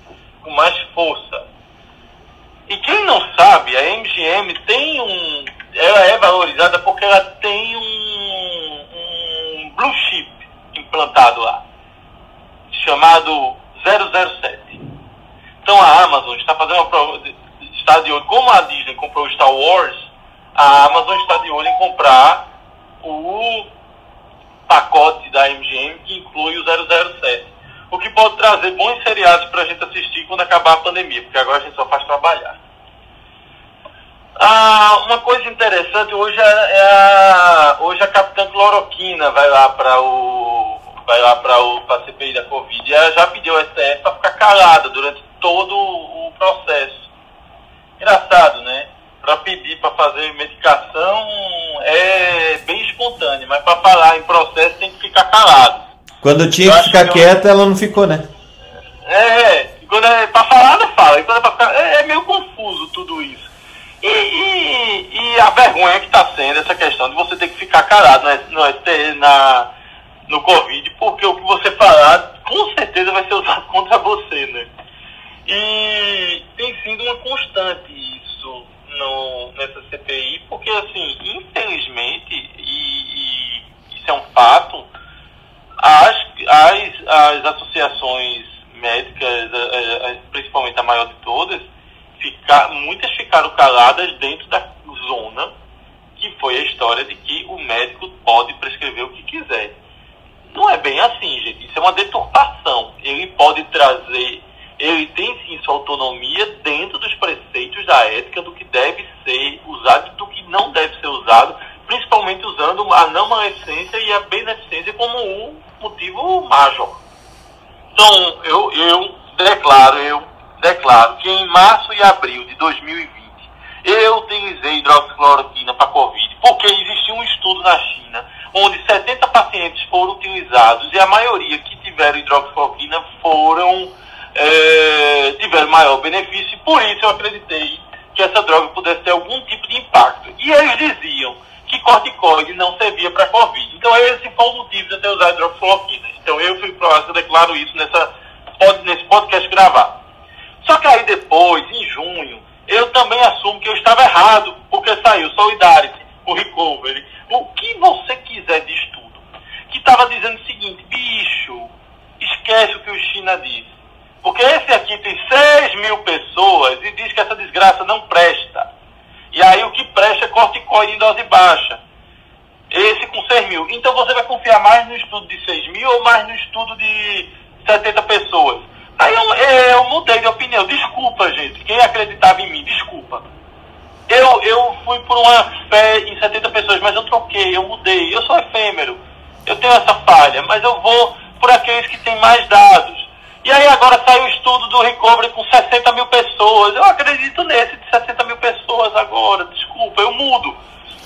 com mais força. E quem não sabe, a MGM tem um. Ela é valorizada porque ela tem um, um blue chip implantado lá, chamado 007. Então a Amazon está fazendo uma prova, está de olho, como a Disney comprou Star Wars, a Amazon está de olho em comprar o pacote da MGM que inclui o 007. O que pode trazer bons seriados para a gente assistir quando acabar a pandemia, porque agora a gente só faz trabalhar. Ah, uma coisa interessante, hoje é, é a, hoje a Capitã Cloroquina vai lá para o vai lá para o a CPI da Covid e ela já pediu ao STF para ficar calada durante todo o processo. Engraçado, né? Para pedir para fazer medicação é bem espontâneo, mas para falar em processo tem que ficar calado. Quando tinha que ficar que quieta, eu... ela não ficou, né? É, quando é para falar, não fala. quando é, pra ficar, é, é meio confuso tudo isso. E, e, e, a vergonha que está sendo essa questão de você ter que ficar calado no, no, na, no Covid, porque o que você falar com certeza vai ser usado contra você, né? E tem sido uma constante isso no, nessa CPI, porque assim, infelizmente, e, e isso é um fato, as, as, as associações médicas, principalmente a maior de todas, ficar, muitas ficaram caladas dentro da zona que foi a história de que o médico pode prescrever o que quiser. Não é bem assim, gente. Isso é uma deturpação. Ele pode trazer, ele tem sim sua autonomia dentro dos preceitos da ética do que deve ser usado e do que não deve ser usado, principalmente usando a não maledicência e a beneficência como um motivo major. Então, eu, eu declaro, eu declaro que em março e abril de 2020 eu utilizei hidroxicloroquina para Covid porque existia um estudo na China onde 70 pacientes foram utilizados e a maioria que tiveram hidroxicloroquina foram é, tiveram maior benefício. Por isso eu acreditei que essa droga pudesse ter algum tipo de impacto. E eles diziam que corticoide não servia para Covid. Então esse foi o motivo de eu ter usado hidroxicloroquina. Então eu fui pro eu declaro isso nessa, nesse podcast gravado. Só que aí depois, em junho, eu também assumo que eu estava errado, porque saiu Solidarity, o Recovery, o que você quiser de estudo, que estava dizendo o seguinte, bicho, esquece o que o China disse. Porque esse aqui tem 6 mil pessoas e diz que essa desgraça não presta. E aí o que presta é corticoide em dose baixa. Esse com 6 mil. Então você vai confiar mais no estudo de 6 mil ou mais no estudo de 70 pessoas? Aí eu, eu mudei de opinião. Desculpa, gente. Quem acreditava em mim, desculpa. Eu, eu fui por uma fé em 70 pessoas, mas eu troquei, eu mudei. Eu sou efêmero. Eu tenho essa falha, mas eu vou por aqueles que têm mais dados. E aí agora sai o estudo do Recovery com 60 mil pessoas. Eu acredito nesse de 60 mil pessoas agora. Desculpa, eu mudo.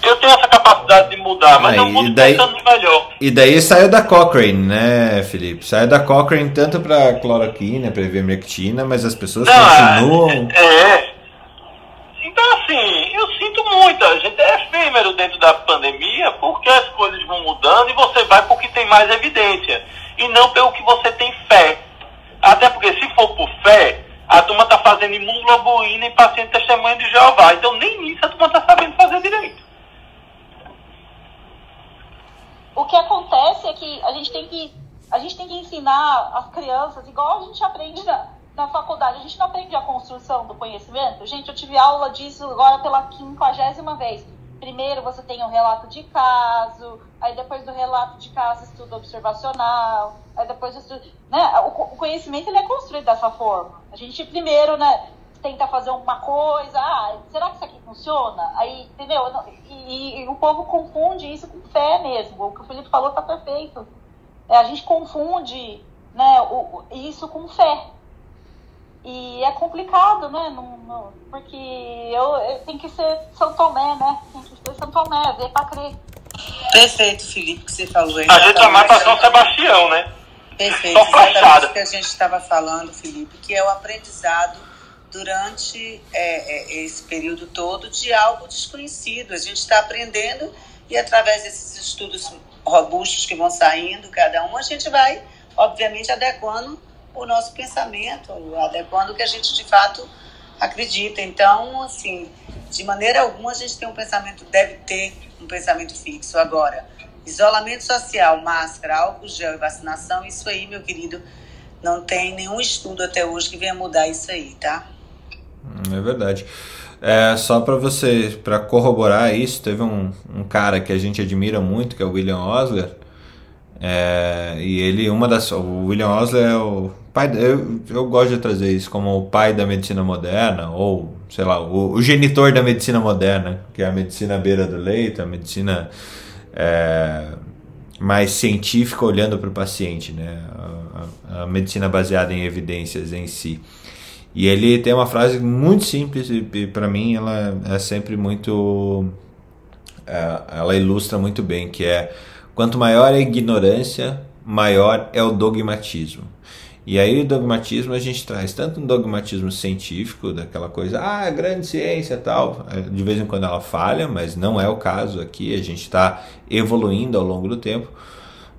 Eu tenho essa capacidade de mudar, mas ah, eu mudo daí, pensando melhor. E daí saiu da Cochrane, né, Felipe? Saiu da Cochrane tanto para cloroquina, para ivermectina, mas as pessoas Não, continuam... É, então assim, eu sinto muito, a gente é efêmero dentro da pandemia porque as coisas vão mudando e você vai porque tem mais evidência. E não pelo que você tem fé. Até porque se for por fé, a turma está fazendo imunoglobulina em paciente testemunho de Jeová. Então nem isso a turma está sabendo fazer direito. O que acontece é que a gente tem que, a gente tem que ensinar as crianças, igual a gente aprende na, na faculdade, a gente não aprende a construção do conhecimento? Gente, eu tive aula disso agora pela quinquagésima vez. Primeiro você tem o um relato de caso, aí depois do relato de caso estudo observacional, aí depois estudo, né? O, conhecimento ele é construído dessa forma. A gente primeiro, né, tenta fazer uma coisa, ah, será que isso aqui funciona? Aí, entendeu? E, e, o povo confunde isso com fé mesmo. O que o Felipe falou está perfeito. É, a gente confunde né, o, isso com fé. E é complicado, né? Não, não, porque eu, eu tem que ser São Tomé, né? Tem que ser São Tomé, ver para crer. Perfeito, Felipe, que você falou. A gente vai para São Sebastião, né? Perfeito, exatamente o que a gente estava falando, Felipe, que é o aprendizado durante é, é, esse período todo de algo desconhecido. A gente está aprendendo e através desses estudos robustos que vão saindo, cada um, a gente vai, obviamente, adequando o nosso pensamento, adequando o que a gente de fato acredita. Então, assim, de maneira alguma a gente tem um pensamento, deve ter um pensamento fixo. Agora, isolamento social, máscara, álcool gel e vacinação, isso aí, meu querido, não tem nenhum estudo até hoje que venha mudar isso aí, tá? É verdade. É, só para você, para corroborar isso, teve um, um cara que a gente admira muito, que é o William Osler. É, e ele, uma das. O William Osler é o pai. Eu, eu gosto de trazer isso como o pai da medicina moderna, ou sei lá, o, o genitor da medicina moderna, que é a medicina à beira do leito, a medicina é, mais científica olhando para o paciente, né? A, a, a medicina baseada em evidências em si. E ele tem uma frase muito simples e, e para mim ela é sempre muito é, ela ilustra muito bem que é quanto maior é a ignorância, maior é o dogmatismo. E aí o dogmatismo a gente traz tanto um dogmatismo científico, daquela coisa, ah, grande ciência tal, é, de vez em quando ela falha, mas não é o caso aqui, a gente está evoluindo ao longo do tempo,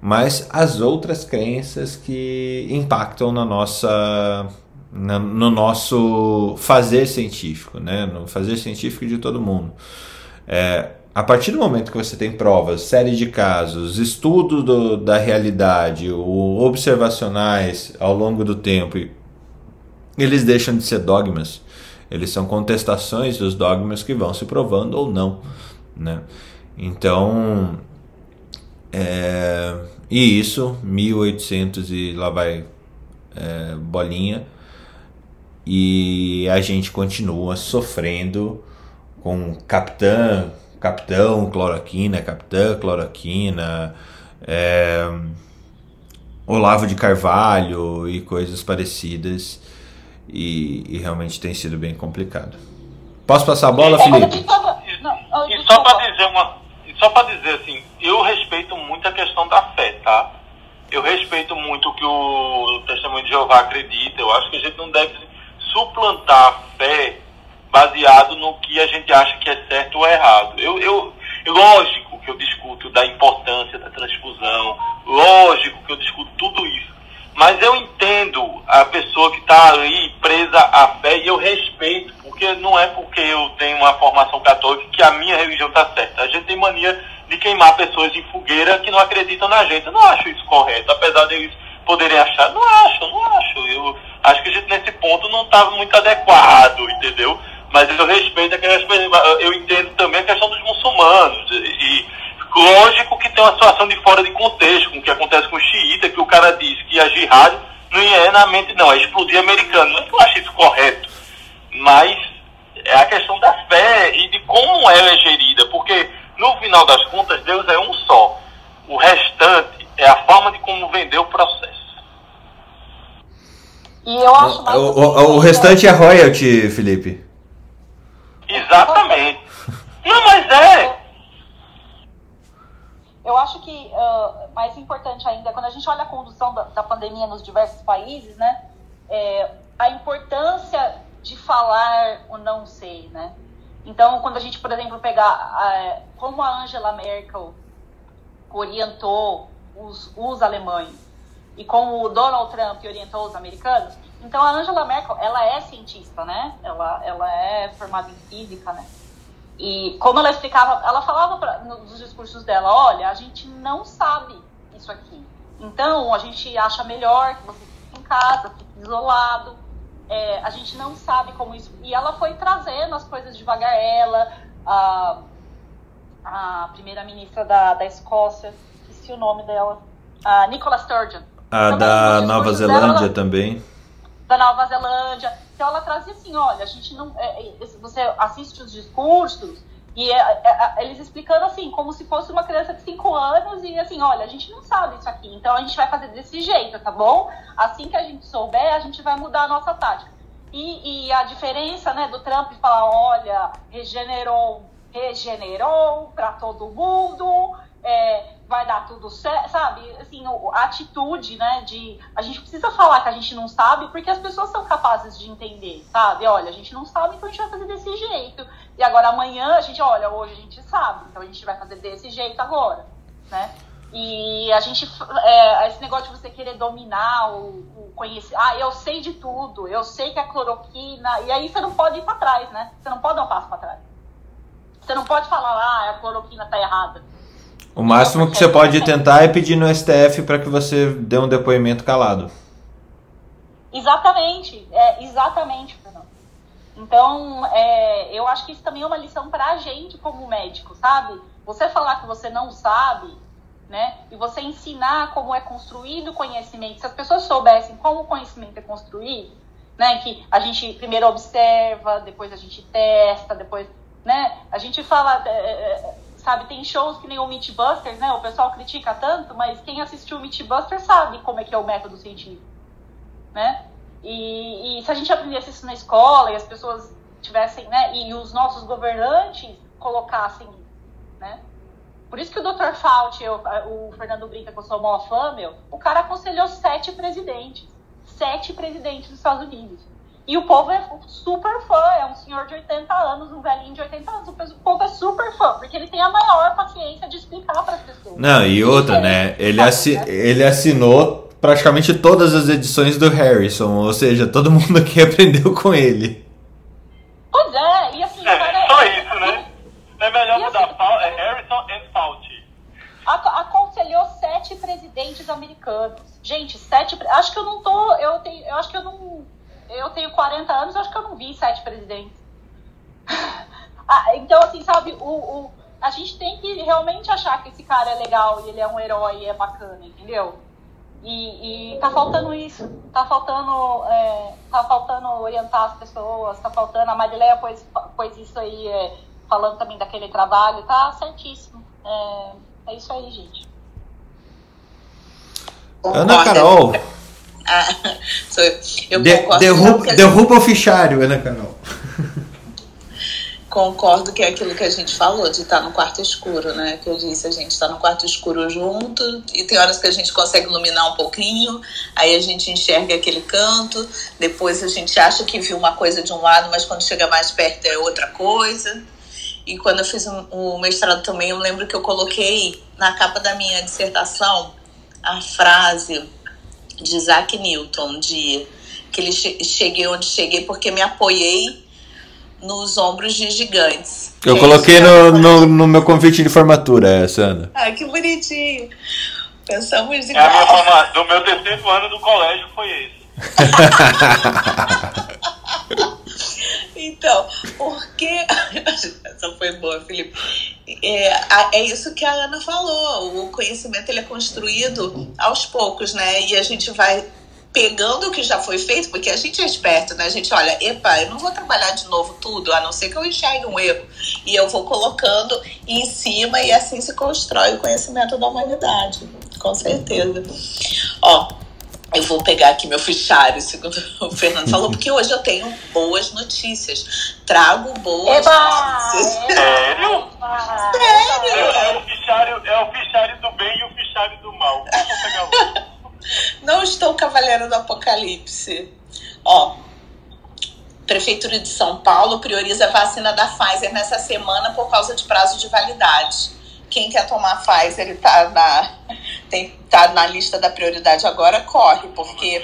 mas as outras crenças que impactam na nossa no nosso fazer científico, né? no fazer científico de todo mundo. É, a partir do momento que você tem provas, série de casos, estudos do, da realidade, ou observacionais ao longo do tempo, eles deixam de ser dogmas. Eles são contestações dos dogmas que vão se provando ou não. Né? Então, é, e isso, 1800 e lá vai é, bolinha, e a gente continua sofrendo com capitã, capitão, cloroquina, capitã, cloroquina, é, Olavo de Carvalho e coisas parecidas e, e, realmente tem sido bem complicado. Posso passar a bola, Felipe? E só para dizer uma, só para dizer assim, eu respeito muito a questão da fé, tá? Eu respeito muito o que o Testemunho de Jeová acredita. Eu acho que a gente não deve suplantar a fé baseado no que a gente acha que é certo ou errado. Eu, eu, lógico que eu discuto da importância da transfusão, lógico que eu discuto tudo isso, mas eu entendo a pessoa que está ali presa à fé e eu respeito, porque não é porque eu tenho uma formação católica que a minha religião está certa. A gente tem mania de queimar pessoas em fogueira que não acreditam na gente. Eu não acho isso correto, apesar deles poderem achar. Não acho, não acho. Eu, acho que a gente nesse ponto não estava muito adequado, entendeu? Mas eu respeito aquelas eu entendo também a questão dos muçulmanos. E, lógico que tem uma situação de fora de contexto, com o que acontece com o xiita, que o cara diz que a jihad não é na mente, não, é explodir americano. Eu não acho isso correto. Mas é a questão da fé e de como ela é gerida, porque no final das contas Deus é um só. O restante é a forma de como vender o processo. E eu acho mais. O, o, o restante é royalty, Felipe. Exatamente. Não, mas é. Eu acho que uh, mais importante ainda, quando a gente olha a condução da, da pandemia nos diversos países, né? É, a importância de falar o não sei, né? Então, quando a gente, por exemplo, pegar como a Angela Merkel orientou os, os alemães e como o Donald Trump orientou os americanos. Então a Angela Merkel, ela é cientista, né? Ela, ela é formada em física, né? E como ela explicava, ela falava pra, nos discursos dela, olha, a gente não sabe isso aqui. Então a gente acha melhor que você fique em casa, fique isolado, é, a gente não sabe como isso. E ela foi trazendo as coisas devagar. Ela, a, a primeira-ministra da, da Escócia, esqueci o nome dela, a Nicola Sturgeon. A da Nova Zelândia dela, também. Da Nova Zelândia. Então ela trazia assim, olha, a gente não. É, é você assiste os discursos e é, é, é, eles explicando assim, como se fosse uma criança de 5 anos e assim, olha, a gente não sabe isso aqui, então a gente vai fazer desse jeito, tá bom? Assim que a gente souber, a gente vai mudar a nossa tática. E, e a diferença né, do Trump falar, olha, regenerou, regenerou para todo mundo, é, vai dar tudo certo, sabe? Assim, a atitude, né, de a gente precisa falar que a gente não sabe, porque as pessoas são capazes de entender, sabe? Olha, a gente não sabe, então a gente vai fazer desse jeito. E agora amanhã a gente, olha, hoje a gente sabe, então a gente vai fazer desse jeito agora, né? E a gente, é, esse negócio de você querer dominar o, o conhecer, ah, eu sei de tudo, eu sei que é cloroquina, e aí você não pode ir para trás, né? Você não pode dar um passo para trás. Você não pode falar, ah, a cloroquina tá errada o máximo que você pode tentar é pedir no STF para que você dê um depoimento calado. Exatamente, é, exatamente, Fernando. Então, é, eu acho que isso também é uma lição para a gente como médico, sabe? Você falar que você não sabe, né? E você ensinar como é construído o conhecimento. Se as pessoas soubessem como o conhecimento é construído, né? Que a gente primeiro observa, depois a gente testa, depois, né? A gente fala é, é sabe? Tem shows que nem o Mythbusters, né? O pessoal critica tanto, mas quem assistiu o Mythbusters sabe como é que é o método científico, né? E, e, se a gente aprendesse isso na escola e as pessoas tivessem, né? E os nossos governantes colocassem, né? Por isso que o Dr. Fauci, eu, o Fernando brinca que eu sou maior fã, meu, o cara aconselhou sete presidentes. Sete presidentes dos Estados Unidos. E o povo é super fã, é um senhor de 80 anos, um velhinho de 80 anos. O povo é super fã, porque ele tem a maior paciência de explicar para as pessoas. Não, e outra, né? Ele, assi né? ele assinou praticamente todas as edições do Harrison, ou seja, todo mundo aqui aprendeu com ele. Pois é, e assim. É, cara, só é, isso, né? É melhor mudar assim, é Harrison e Fauci. Aconselhou sete presidentes americanos. Gente, sete. Acho que eu não tô. Eu, tenho, eu acho que eu não eu tenho 40 anos, acho que eu não vi sete presidentes. ah, então, assim, sabe, o, o, a gente tem que realmente achar que esse cara é legal e ele é um herói e é bacana, entendeu? E, e tá faltando isso, tá faltando, é, tá faltando orientar as pessoas, tá faltando, a Marileia pôs, pôs isso aí, é, falando também daquele trabalho, tá certíssimo. É, é isso aí, gente. Ana Carol. Ah, eu. De, derruba, derruba o fichário, Ana Carol. Concordo que é aquilo que a gente falou, de estar no quarto escuro, né? Que eu disse, a gente está no quarto escuro junto, e tem horas que a gente consegue iluminar um pouquinho, aí a gente enxerga aquele canto, depois a gente acha que viu uma coisa de um lado, mas quando chega mais perto é outra coisa. E quando eu fiz o mestrado também, eu lembro que eu coloquei na capa da minha dissertação a frase de Isaac Newton, de que ele che cheguei onde cheguei porque me apoiei nos ombros de gigantes. Eu coloquei no, no, no, meu convite de formatura essa, Ana. Ah, que bonitinho. Pensamos igual. É a do meu terceiro ano do colégio foi esse. então, porque. Essa foi boa, Felipe. É, é isso que a Ana falou. O conhecimento ele é construído aos poucos, né? E a gente vai pegando o que já foi feito, porque a gente é esperto, né? A gente olha, epa, eu não vou trabalhar de novo tudo, a não ser que eu enxergue um erro. E eu vou colocando em cima e assim se constrói o conhecimento da humanidade, com certeza. Ó, eu vou pegar aqui meu fichário, segundo o Fernando falou, porque hoje eu tenho boas notícias. Trago boas Eba! notícias. Sério? Sério? É, é, o fichário, é o fichário do bem e o fichário do mal. Não estou cavaleiro do apocalipse. Ó, Prefeitura de São Paulo prioriza a vacina da Pfizer nessa semana por causa de prazo de validade quem quer tomar Pfizer e tá na, tem, tá na lista da prioridade agora, corre, porque.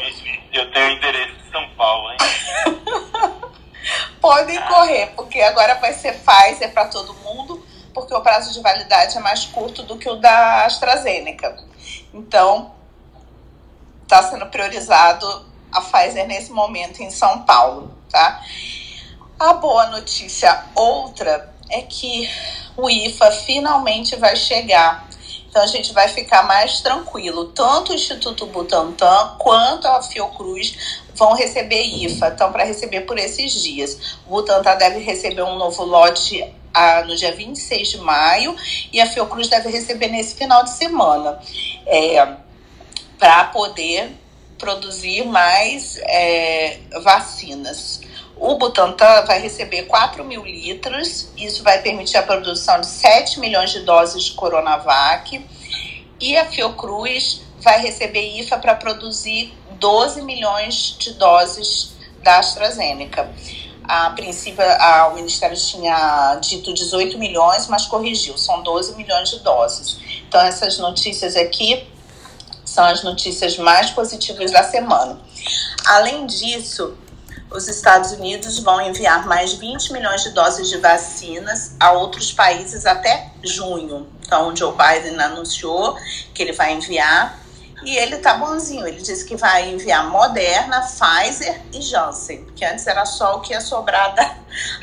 Eu tenho endereço de São Paulo, hein? Podem correr, porque agora vai ser Pfizer para todo mundo, porque o prazo de validade é mais curto do que o da AstraZeneca. Então, está sendo priorizado a Pfizer nesse momento em São Paulo, tá? A boa notícia outra é que o IFA finalmente vai chegar. Então a gente vai ficar mais tranquilo. Tanto o Instituto Butantan quanto a Fiocruz vão receber IFA. Então, para receber por esses dias. O Butantan deve receber um novo lote ah, no dia 26 de maio e a Fiocruz deve receber nesse final de semana. É, para poder produzir mais é, vacinas. O Butantan vai receber 4 mil litros, isso vai permitir a produção de 7 milhões de doses de Coronavac. E a Fiocruz vai receber IFA para produzir 12 milhões de doses da AstraZeneca. A princípio, a, o Ministério tinha dito 18 milhões, mas corrigiu, são 12 milhões de doses. Então, essas notícias aqui são as notícias mais positivas da semana. Além disso, os Estados Unidos vão enviar mais 20 milhões de doses de vacinas a outros países até junho. Então, o Joe Biden anunciou que ele vai enviar e ele tá bonzinho. Ele disse que vai enviar Moderna, Pfizer e Janssen, porque antes era só o que ia sobrar da,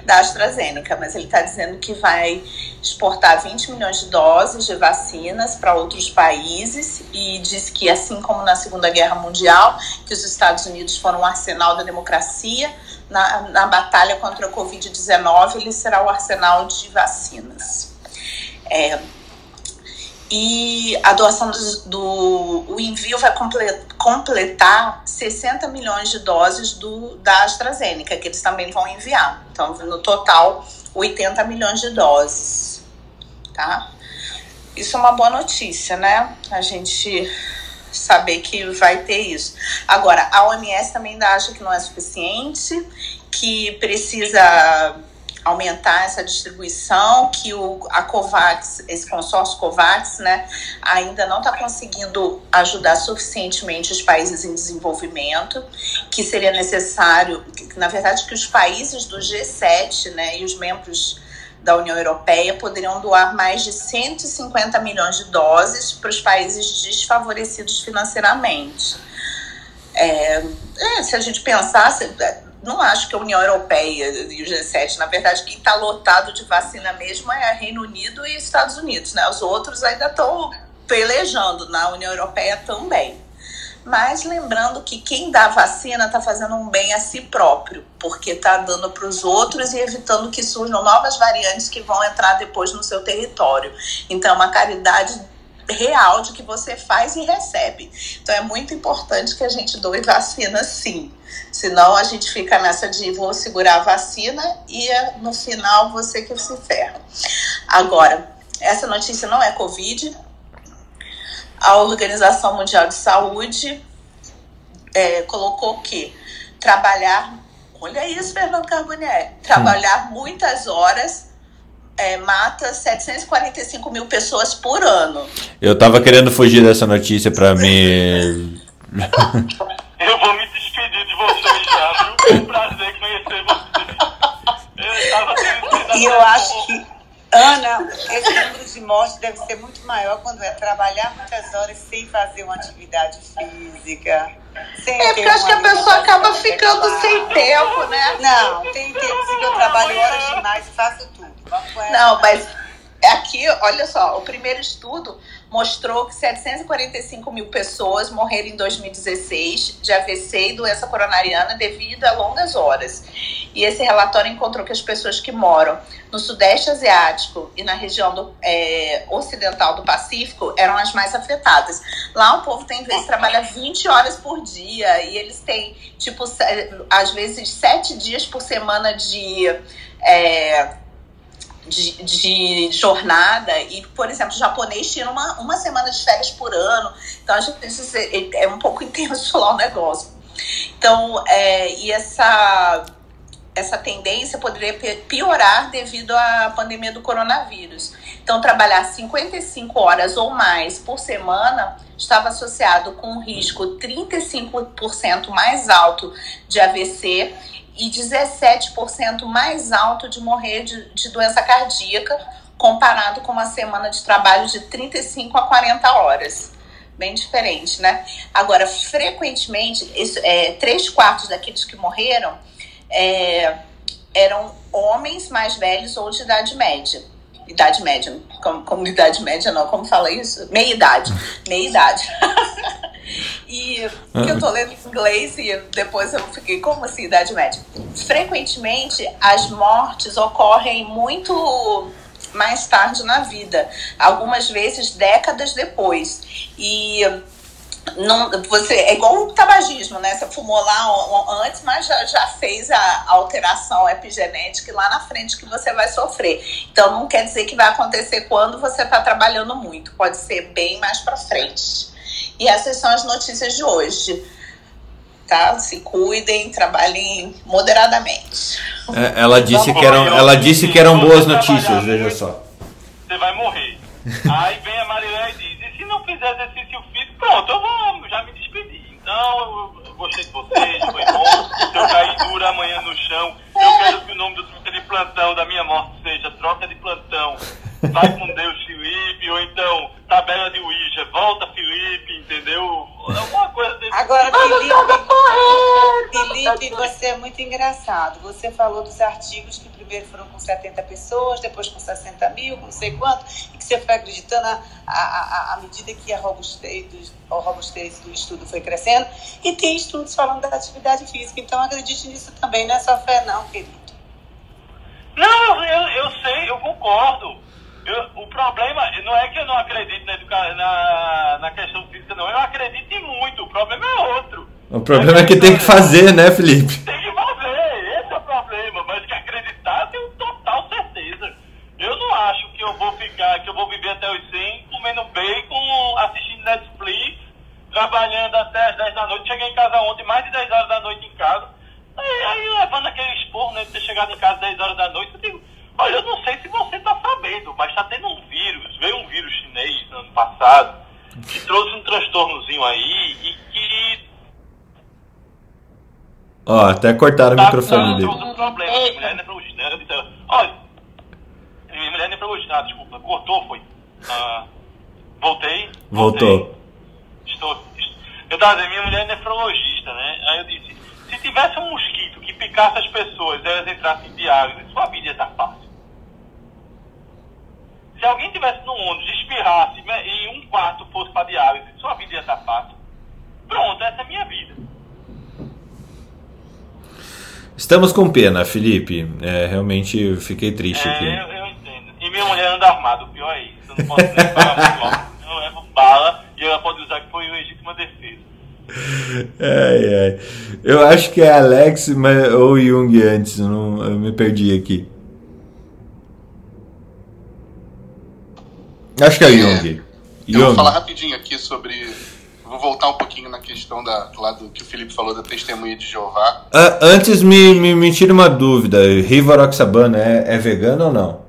da AstraZeneca, mas ele está dizendo que vai exportar 20 milhões de doses de vacinas para outros países e diz que, assim como na Segunda Guerra Mundial, que os Estados Unidos foram um arsenal da democracia, na, na batalha contra a Covid-19 ele será o arsenal de vacinas. É, e a doação do, do o envio vai completar 60 milhões de doses do, da AstraZeneca, que eles também vão enviar. Então, no total, 80 milhões de doses, tá? Isso é uma boa notícia, né? A gente saber que vai ter isso. Agora, a OMS também ainda acha que não é suficiente, que precisa aumentar essa distribuição, que o, a COVAX, esse consórcio COVAX, né, ainda não está conseguindo ajudar suficientemente os países em desenvolvimento, que seria necessário, que, na verdade, que os países do G7, né, e os membros da União Europeia poderiam doar mais de 150 milhões de doses para os países desfavorecidos financeiramente. É, é, se a gente pensasse, não acho que a União Europeia e o G7, na verdade, quem está lotado de vacina mesmo é Reino Unido e Estados Unidos, né? Os outros ainda estão pelejando na União Europeia também. Mas lembrando que quem dá vacina está fazendo um bem a si próprio, porque está dando para os outros e evitando que surjam novas variantes que vão entrar depois no seu território. Então, é uma caridade real de que você faz e recebe. Então, é muito importante que a gente doe vacina sim. Senão a gente fica nessa de vou segurar a vacina e no final você que se ferra. Agora, essa notícia não é Covid. A Organização Mundial de Saúde é, colocou que trabalhar, olha isso, Fernando Carbonier, trabalhar hum. muitas horas é, mata 745 mil pessoas por ano. Eu tava querendo fugir dessa notícia para me. Eu vou me despedir de vocês já, viu? Foi um prazer conhecer vocês. Eu tava e eu acho que, Ana, esse número de mortes deve ser muito maior quando é trabalhar muitas horas sem fazer uma atividade física. Sem é porque acho que a pessoa acaba ficando sem tempo, né? Não, tem tempo sim que eu trabalho horas demais e faço tudo. Não, mas aqui, olha só, o primeiro estudo mostrou que 745 mil pessoas morreram em 2016 de AVC e doença coronariana devido a longas horas. E esse relatório encontrou que as pessoas que moram no Sudeste Asiático e na região do, é, ocidental do Pacífico eram as mais afetadas. Lá o povo tem vezes trabalha 20 horas por dia e eles têm, tipo, às vezes sete dias por semana de. É, de, de, jornada e, por exemplo, o japonês tira uma, uma semana de férias por ano. Então, a gente é, é um pouco intenso lá o negócio. Então, é, e essa, essa tendência poderia piorar devido à pandemia do coronavírus. Então, trabalhar 55 horas ou mais por semana estava associado com um risco 35% mais alto de AVC e 17% mais alto de morrer de, de doença cardíaca, comparado com uma semana de trabalho de 35 a 40 horas. bem diferente, né? Agora, frequentemente, isso, é, três quartos daqueles que morreram é, eram homens mais velhos ou de idade média. Idade média, como, como idade média não, como fala isso? Meia idade, meia idade. e que eu tô lendo em inglês e depois eu fiquei, como assim, idade média? Frequentemente, as mortes ocorrem muito mais tarde na vida, algumas vezes décadas depois. E não, você é igual o tabagismo, né? Você fumou lá antes, mas já, já fez a alteração epigenética lá na frente que você vai sofrer. Então não quer dizer que vai acontecer quando você está trabalhando muito, pode ser bem mais para frente. E essas são as notícias de hoje. Tá? Se cuidem, trabalhem moderadamente. É, ela disse que eram, ela disse que eram boas notícias, veja só. Você vai morrer. Aí vem a Marilé e diz: e se não fizer exercício físico, pronto, eu vou, já me despedi. Então, eu gostei de vocês, foi bom. Eu caí dura amanhã no chão. Eu quero que o nome do troca de plantão da minha morte seja troca de plantão. Vai com Deus, Felipe, ou então tabela de Ouija, volta, Felipe, entendeu? Alguma coisa desse Agora, Felipe, Felipe, você é muito engraçado. Você falou dos artigos que primeiro foram com 70 pessoas, depois com 60 mil, com não sei quanto, e que você foi acreditando à medida que a robustez, do, a robustez do estudo foi crescendo. E tem estudos falando da atividade física, então acredite nisso também, não é só fé não, querido. Não, eu, eu sei, eu concordo. Eu, o problema não é que eu não acredito na, educa... na, na questão física, não. Eu acredito em muito. O problema é outro. O problema é que tem que fazer, né, Felipe? Tem que fazer, esse é o problema. Mas que acreditar, eu tenho total certeza. Eu não acho que eu vou ficar, que eu vou viver até os 100 comendo bacon, assistindo Netflix, trabalhando até as 10 da noite. Cheguei em casa ontem, mais de 10 horas da noite em casa. Aí, aí levando aquele esporro, né, de ter chegado em casa às 10 horas da noite, eu digo, olha, eu não sei se você está sabendo, mas está tendo um vírus, veio um vírus chinês no ano passado, que trouxe um transtornozinho aí e que... Ó, até cortaram tá, o microfone dele. Um problema, minha mulher é nefrologista, né? Minha mulher é nefrologista, ah, desculpa, cortou, foi. Ah, voltei, voltei. Voltou. Estou, eu estava dizendo, minha mulher é nefrologista, né? Aí eu disse, se tivesse um mosquito que picasse as pessoas e elas entrassem em diálise, sua vida ia estar fácil. Se alguém tivesse no ônibus e espirrasse e um quarto fosse para diálise, sua vida ia estar fácil. Pronto, essa é a minha vida. Estamos com pena, Felipe. É, realmente fiquei triste é, aqui. Eu, eu, entendo. E minha mulher anda armada, o pior é isso. Eu não posso nem falar. Eu levo bala e ela pode usar que foi legítima defesa. Ai, ai. Eu acho que é Alex mas, ou Jung antes, não, eu me perdi aqui. Acho que é, é Jung. Eu Jung. vou falar rapidinho aqui sobre. Vou voltar um pouquinho na questão da, lá do que o Felipe falou da testemunha de Jeová. Uh, antes, me, me, me tira uma dúvida: Rivaroxabana é, é vegano ou não?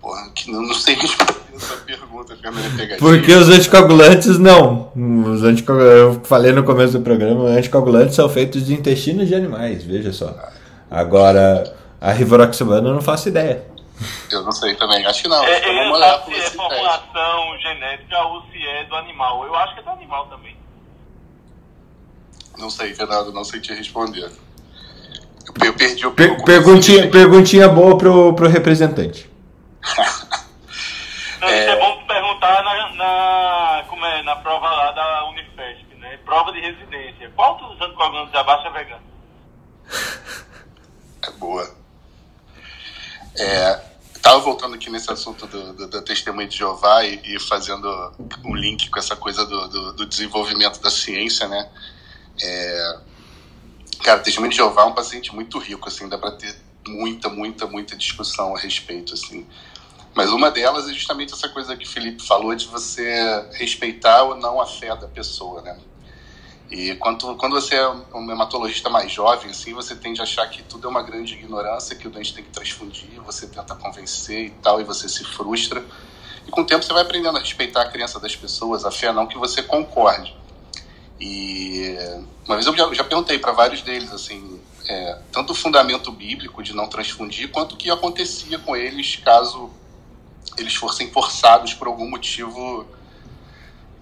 Porra, que não, não sei responder essa pergunta, pegadinha. Porque os anticoagulantes não. Os anticoagulantes, eu falei no começo do programa, anticoagulantes são feitos de intestinos de animais, veja só. Agora, a rivaroxabana eu não faço ideia. Eu não sei também, acho que não. É, eu não olhar se é formulação genética ou se é do animal. Eu acho que é do animal também. Não sei, Fernando, não sei te responder. Eu, perdi o per perguntinha, perguntinha boa pro, pro representante. Não, é... Isso é bom perguntar na, na, como é, na prova lá da Unifesp, né? Prova de residência. Qual dos anticoagulantes abaixo é vegano? É boa. É, tava voltando aqui nesse assunto do, do, da testemunha de Jeová e, e, fazendo um link com essa coisa do, do, do desenvolvimento da ciência, né? É, cara, testemunha de Jeová é um paciente muito rico, assim, dá para ter muita, muita, muita discussão a respeito, assim. Mas uma delas é justamente essa coisa que o Felipe falou de você respeitar ou não a fé da pessoa, né? E quando, quando você é um hematologista mais jovem, assim, você tende a achar que tudo é uma grande ignorância, que o doente tem que transfundir, você tenta convencer e tal, e você se frustra. E com o tempo você vai aprendendo a respeitar a crença das pessoas, a fé não que você concorde. E uma vez eu já, já perguntei para vários deles, assim, é, tanto o fundamento bíblico de não transfundir, quanto o que acontecia com eles caso eles fossem forçados por algum motivo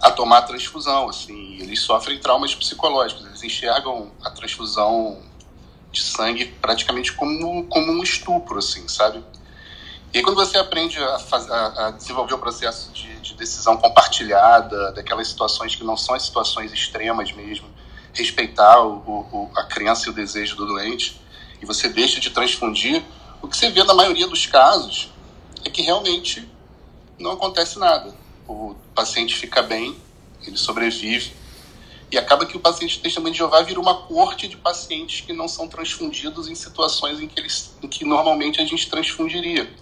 a tomar a transfusão, assim, eles sofrem traumas psicológicos, eles enxergam a transfusão de sangue praticamente como, como um estupro, assim, sabe? E aí, quando você aprende a, a, a desenvolver o processo de, de, decisão compartilhada, daquelas situações que não são as situações extremas mesmo, respeitar o, o, a crença e o desejo do doente, e você deixa de transfundir, o que você vê na maioria dos casos é que realmente não acontece nada. O paciente fica bem, ele sobrevive, e acaba que o paciente de testemunho de Jeová vira uma corte de pacientes que não são transfundidos em situações em que, eles, em que normalmente a gente transfundiria.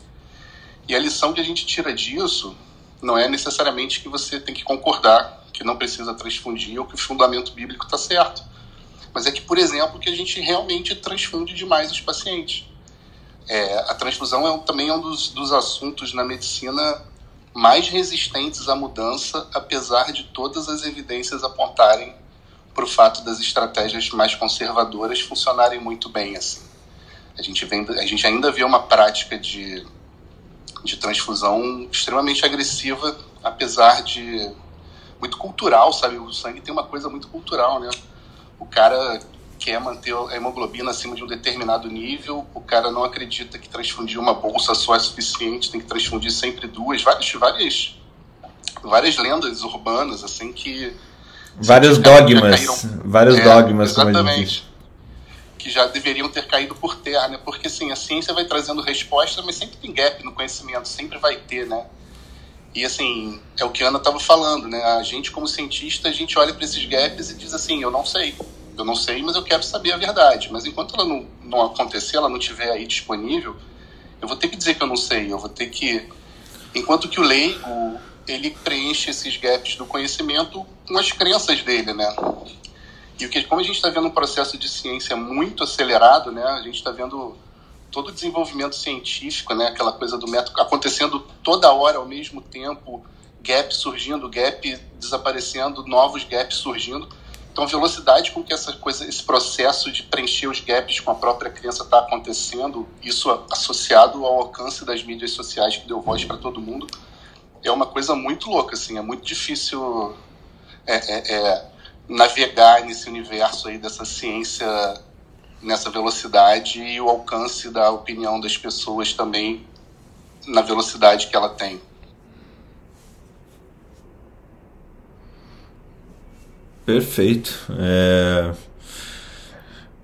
E a lição que a gente tira disso não é necessariamente que você tem que concordar que não precisa transfundir ou que o fundamento bíblico está certo. Mas é que, por exemplo, que a gente realmente transfunde demais os pacientes. É, a transfusão é um, também é um dos, dos assuntos na medicina mais resistentes à mudança, apesar de todas as evidências apontarem para o fato das estratégias mais conservadoras funcionarem muito bem assim. A gente, vem, a gente ainda vê uma prática de, de transfusão extremamente agressiva, apesar de muito cultural, sabe? O sangue tem uma coisa muito cultural, né? O cara quer manter a hemoglobina acima de um determinado nível, o cara não acredita que transfundir uma bolsa só é suficiente, tem que transfundir sempre duas, várias, várias, várias lendas urbanas, assim, que... Vários dogmas, caíram, vários é, dogmas, exatamente, que já deveriam ter caído por terra, né? Porque, assim, a ciência vai trazendo respostas, mas sempre tem gap no conhecimento, sempre vai ter, né? E assim, é o que a Ana estava falando, né? A gente, como cientista, a gente olha para esses gaps e diz assim: eu não sei eu não sei, mas eu quero saber a verdade. Mas enquanto ela não, não acontecer, ela não estiver aí disponível, eu vou ter que dizer que eu não sei. Eu vou ter que. Enquanto que o leigo, ele preenche esses gaps do conhecimento com as crenças dele, né? E o que, como a gente está vendo um processo de ciência muito acelerado, né? A gente está vendo todo o desenvolvimento científico, né? Aquela coisa do método acontecendo toda hora ao mesmo tempo, gap surgindo, gap desaparecendo, novos gaps surgindo então, a velocidade com que essa coisa, esse processo de preencher os gaps com a própria criança está acontecendo, isso associado ao alcance das mídias sociais que deu voz para todo mundo, é uma coisa muito louca, assim, é muito difícil é, é, é, navegar nesse universo aí dessa ciência nessa velocidade e o alcance da opinião das pessoas também na velocidade que ela tem. Perfeito. É...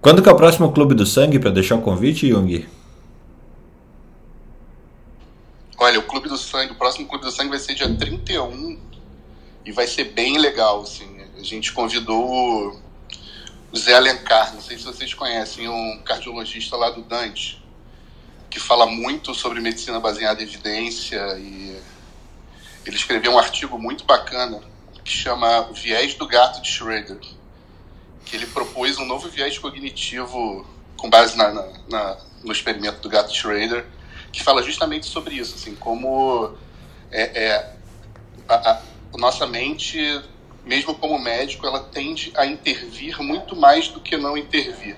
Quando que é o próximo Clube do Sangue para deixar o convite, Jung? Olha, o Clube do Sangue, o próximo Clube do Sangue vai ser dia 31 e vai ser bem legal, assim. A gente convidou o Zé Alencar, não sei se vocês conhecem, um cardiologista lá do Dante, que fala muito sobre medicina baseada em evidência e ele escreveu um artigo muito bacana que chama Viés do Gato de Schroeder, que ele propôs um novo viés cognitivo com base na, na, na, no experimento do gato de Schroeder, que fala justamente sobre isso, assim, como é, é a, a, nossa mente, mesmo como médico, ela tende a intervir muito mais do que não intervir.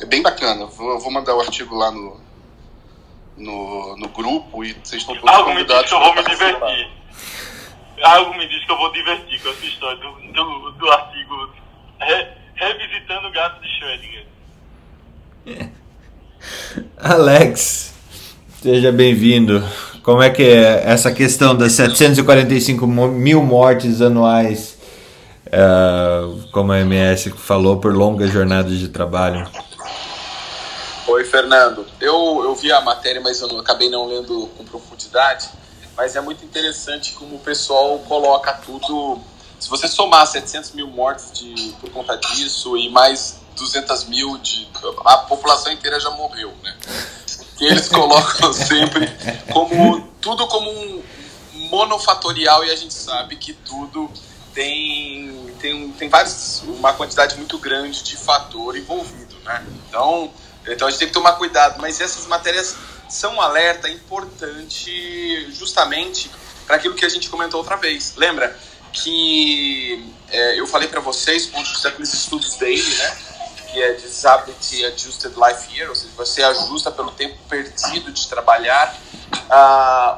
É bem bacana. Vou, vou mandar o artigo lá no, no, no grupo e vocês estão todos Algo convidados. Eu vou me divertir algo me diz que eu vou divertir com essa história do, do, do artigo Re, Revisitando o Gato de Schrödinger. Alex, seja bem-vindo. Como é que é essa questão das 745 mil mortes anuais, uh, como a MS falou, por longas jornadas de trabalho? Oi, Fernando. Eu, eu vi a matéria, mas eu não, acabei não lendo com profundidade mas é muito interessante como o pessoal coloca tudo. Se você somar 700 mil mortes de, por conta disso e mais 200 mil de. A população inteira já morreu, né? Que eles colocam sempre como. Tudo como um monofatorial e a gente sabe que tudo tem, tem, tem vários, uma quantidade muito grande de fator envolvido, né? Então, então a gente tem que tomar cuidado, mas essas matérias são um alerta importante justamente para aquilo que a gente comentou outra vez. Lembra que é, eu falei para vocês, de vista daqueles estudos dele, né? Que é Disability Adjusted Life Year, ou seja, você ajusta pelo tempo perdido de trabalhar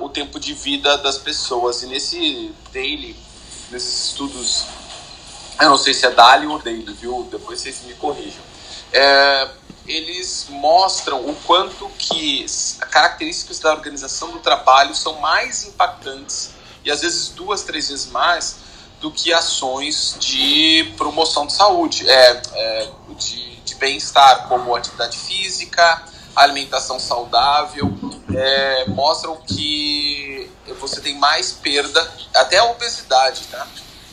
o tempo de vida das pessoas. E nesse daily nesses estudos, eu não sei se é Dali ou Daly, viu? Depois vocês me corrijam. É, eles mostram o quanto que as características da organização do trabalho são mais impactantes e às vezes duas, três vezes mais do que ações de promoção de saúde, é, é de, de bem-estar, como atividade física, alimentação saudável, é, mostram que você tem mais perda, até a obesidade, tá?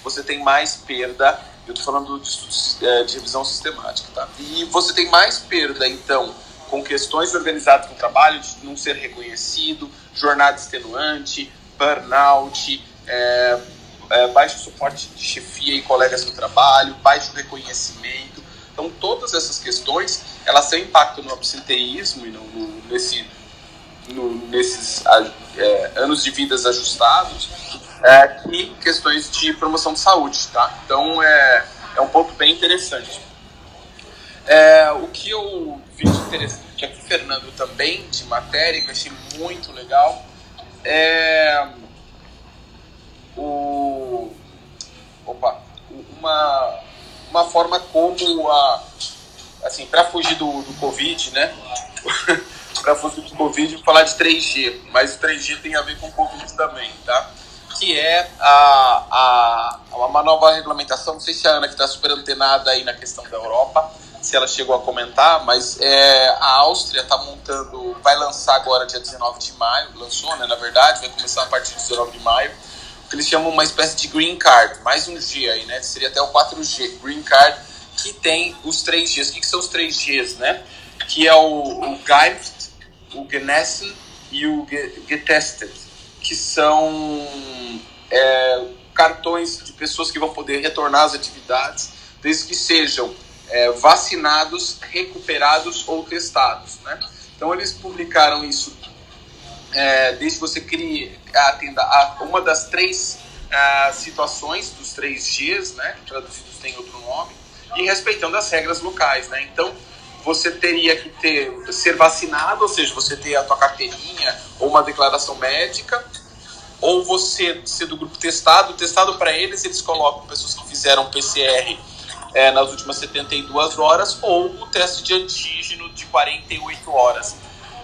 Você tem mais perda, eu estou falando de, é, de revisão sistemática, tá? E você tem mais perda, então, com questões organizadas com o trabalho, de não ser reconhecido, jornada extenuante, burnout, é, é, baixo suporte de chefia e colegas no trabalho, baixo reconhecimento. Então, todas essas questões, elas têm impacto no absenteísmo e no, no nesse, no, nesses é, anos de vidas ajustados é, e questões de promoção de saúde, tá? Então, é, é um ponto bem interessante. É, o que eu vi de interessante aqui, Fernando, também, de matéria, que eu achei muito legal, é o, opa, uma, uma forma como a. Assim, para fugir do, do Covid, né? para fugir do Covid, falar de 3G, mas o 3G tem a ver com o Covid também, tá? Que é a, a, uma nova regulamentação. Não sei se a Ana, que está super antenada aí na questão da Europa, se ela chegou a comentar, mas é, a Áustria está montando, vai lançar agora dia 19 de maio, lançou, né, na verdade, vai começar a partir de 19 de maio, que eles chamam uma espécie de green card, mais um G aí, né? Seria até o 4G, green card, que tem os três Gs. O que, que são os três Gs, né? Que é o, o o Genessen e o Getested, que são é, cartões de pessoas que vão poder retornar às atividades, desde que sejam é, vacinados, recuperados ou testados, né? Então eles publicaram isso é, desde que você crie, atenda a uma das três uh, situações dos três Gs, né, traduzidos tem outro nome, e respeitando as regras locais, né? Então você teria que ter ser vacinado, ou seja, você ter a tua carteirinha ou uma declaração médica, ou você ser do grupo testado. Testado para eles, eles colocam pessoas que fizeram PCR é, nas últimas 72 horas ou o teste de antígeno de 48 horas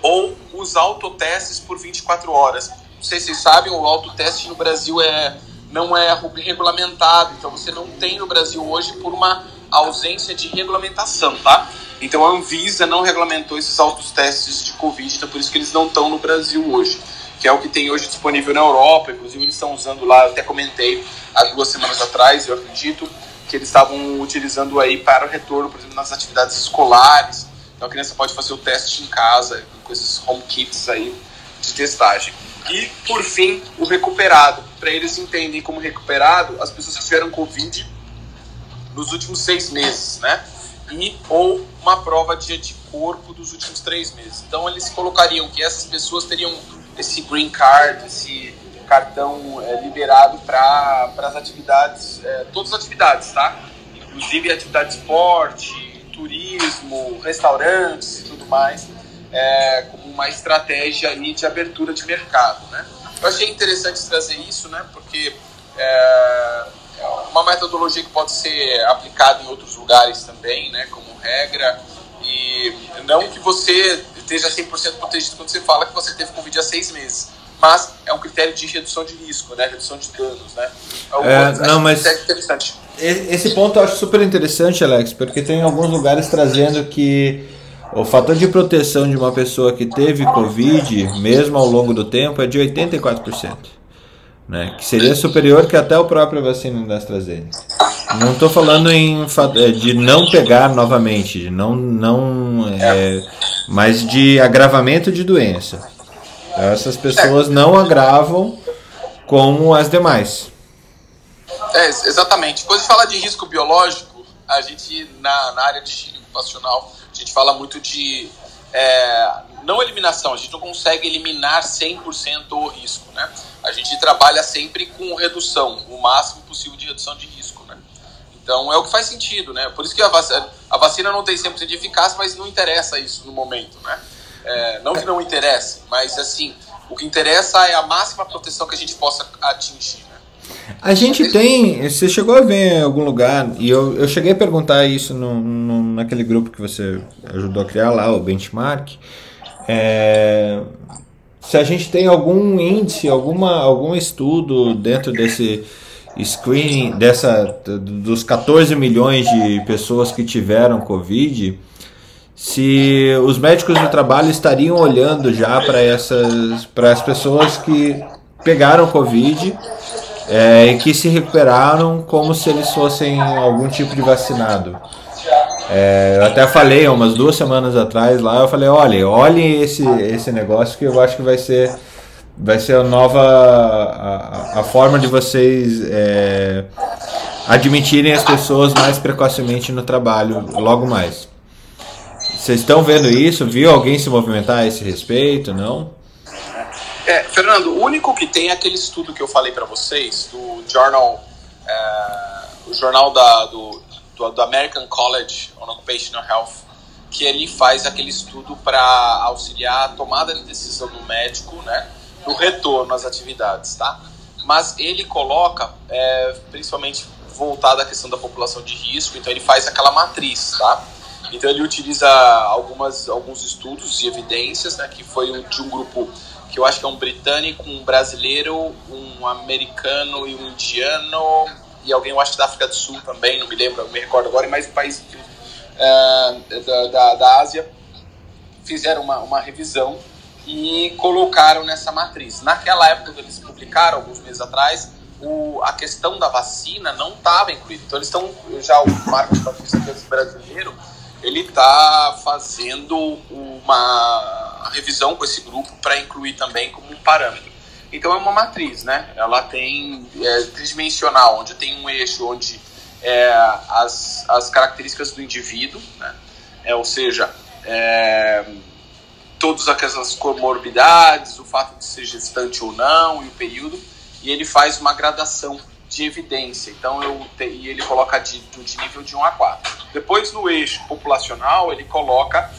ou os autotestes por 24 horas. Não sei se vocês sabem, o autoteste no Brasil é, não é regulamentado, então você não tem no Brasil hoje por uma ausência de regulamentação, tá? Então a Anvisa não regulamentou esses autotestes de Covid, então por isso que eles não estão no Brasil hoje, que é o que tem hoje disponível na Europa, inclusive eles estão usando lá, até comentei há duas semanas atrás, eu acredito, que eles estavam utilizando aí para o retorno, por exemplo, nas atividades escolares, então a criança pode fazer o teste em casa, com esses home kits aí de testagem. E, por fim, o recuperado. Para eles entenderem como recuperado as pessoas que tiveram Covid nos últimos seis meses, né? E, ou uma prova de anticorpo dos últimos três meses. Então, eles colocariam que essas pessoas teriam esse green card, esse cartão é, liberado para as atividades, é, todas as atividades, tá? Inclusive atividade de esporte, turismo, restaurantes e tudo mais, é, como uma estratégia aí de abertura de mercado, né? Eu achei interessante trazer isso, né? Porque é, é uma metodologia que pode ser aplicada em outros lugares também, né? Como regra e não que você esteja 100% protegido quando você fala que você teve Covid há seis meses, mas é um critério de redução de risco, né? Redução de danos, né? É, não, mas. Esse ponto eu acho super interessante, Alex, porque tem alguns lugares trazendo que o fator de proteção de uma pessoa que teve Covid, mesmo ao longo do tempo, é de 84%. Né? Que seria superior que até o próprio vacina da AstraZeneca. Não estou falando em é, de não pegar novamente, de não, não é, mas de agravamento de doença. Então, essas pessoas não agravam como as demais. É, exatamente. Quando a gente fala de risco biológico, a gente, na, na área de higiene ocupacional, a gente fala muito de é, não eliminação, a gente não consegue eliminar 100% o risco, né? A gente trabalha sempre com redução, o máximo possível de redução de risco, né? Então é o que faz sentido, né? Por isso que a vacina, a vacina não tem 100% de eficácia, mas não interessa isso no momento, né? É, não que não interesse, mas assim, o que interessa é a máxima proteção que a gente possa atingir, né? A gente tem. Você chegou a ver em algum lugar, e eu, eu cheguei a perguntar isso no, no naquele grupo que você ajudou a criar lá, o Benchmark. É, se a gente tem algum índice, alguma, algum estudo dentro desse screening, dessa, dos 14 milhões de pessoas que tiveram Covid, se os médicos do trabalho estariam olhando já para essas para as pessoas que pegaram Covid é, que se recuperaram como se eles fossem algum tipo de vacinado. É, eu até falei umas duas semanas atrás lá, eu falei, olha, olhem esse, esse negócio que eu acho que vai ser vai ser a nova a, a forma de vocês é, admitirem as pessoas mais precocemente no trabalho logo mais. Vocês estão vendo isso? Viu alguém se movimentar a esse respeito? Não? É, Fernando, o único que tem é aquele estudo que eu falei para vocês do Journal, é, o jornal da, do, do, do, American College on Occupational Health, que ele faz aquele estudo para auxiliar a tomada de decisão do médico, né, no retorno às atividades, tá? Mas ele coloca, é, principalmente voltado à questão da população de risco, então ele faz aquela matriz, tá? Então ele utiliza algumas, alguns estudos e evidências, né, que foi de um grupo que eu acho que é um britânico, um brasileiro, um americano e um indiano, e alguém, eu acho, da África do Sul também, não me lembro, não me recordo agora, mais um país uh, da, da, da, Ásia, fizeram uma, uma revisão e colocaram nessa matriz. Naquela época que eles publicaram, alguns meses atrás, o, a questão da vacina não estava incluída. Então eles estão, já o Marcos Batista brasileiro, ele está fazendo uma revisão com esse grupo para incluir também como um parâmetro. Então é uma matriz, né? Ela tem é, tridimensional, onde tem um eixo onde é, as, as características do indivíduo, né? É, ou seja, é, todas aquelas comorbidades, o fato de ser gestante ou não e o período, e ele faz uma gradação de evidência. Então eu e ele coloca de, de nível de 1 a 4. Depois no eixo populacional ele coloca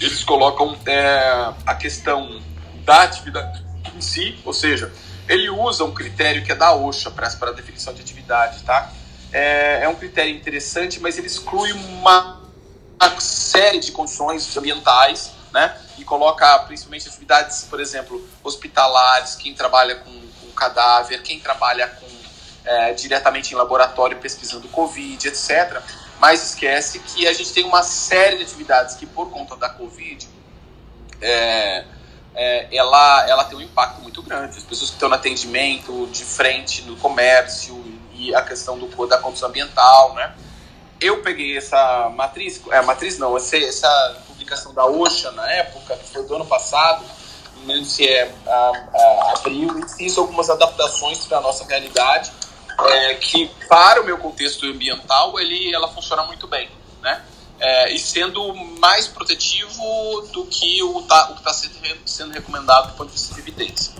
eles colocam é, a questão da atividade em si, ou seja, ele usa um critério que é da OSHA para definição de atividade, tá? É, é um critério interessante, mas ele exclui uma, uma série de condições ambientais, né? E coloca principalmente atividades, por exemplo, hospitalares, quem trabalha com, com cadáver, quem trabalha com é, diretamente em laboratório pesquisando Covid, etc. Mas esquece que a gente tem uma série de atividades que, por conta da Covid, é, é, ela, ela tem um impacto muito grande. As pessoas que estão no atendimento, de frente no comércio e a questão do, da condição ambiental, né? Eu peguei essa matriz, é, matriz não, essa, essa publicação da OSHA na época, que foi do ano passado, não se é a, a, abril, e fiz algumas adaptações para a nossa realidade é, que para o meu contexto ambiental ele, ela funciona muito bem, né? É, e sendo mais protetivo do que o, tá, o que está sendo, sendo recomendado do ponto de vista de evidência.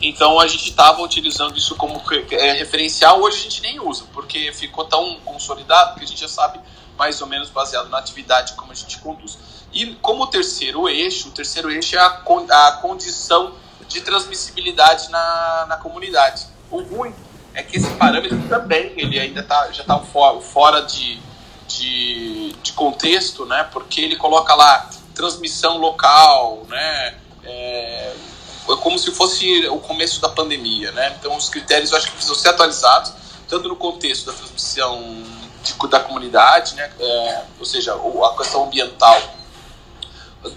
Então a gente estava utilizando isso como é, referencial, hoje a gente nem usa, porque ficou tão consolidado que a gente já sabe mais ou menos baseado na atividade como a gente conduz. E como terceiro eixo, o terceiro eixo é a, a condição de transmissibilidade na, na comunidade. O ruim é que esse parâmetro também ele ainda tá, já está fora, fora de, de, de, contexto, né? Porque ele coloca lá transmissão local, né? É, é como se fosse o começo da pandemia, né? Então os critérios eu acho que precisam ser atualizados, tanto no contexto da transmissão de, da comunidade, né? É, ou seja, a questão ambiental,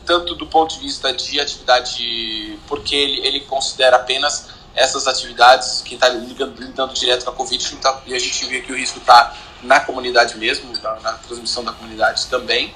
tanto do ponto de vista de atividade, porque ele, ele considera apenas essas atividades, quem está lidando direto com a Covid, tá, e a gente vê que o risco está na comunidade mesmo, na, na, transmissão da comunidade também.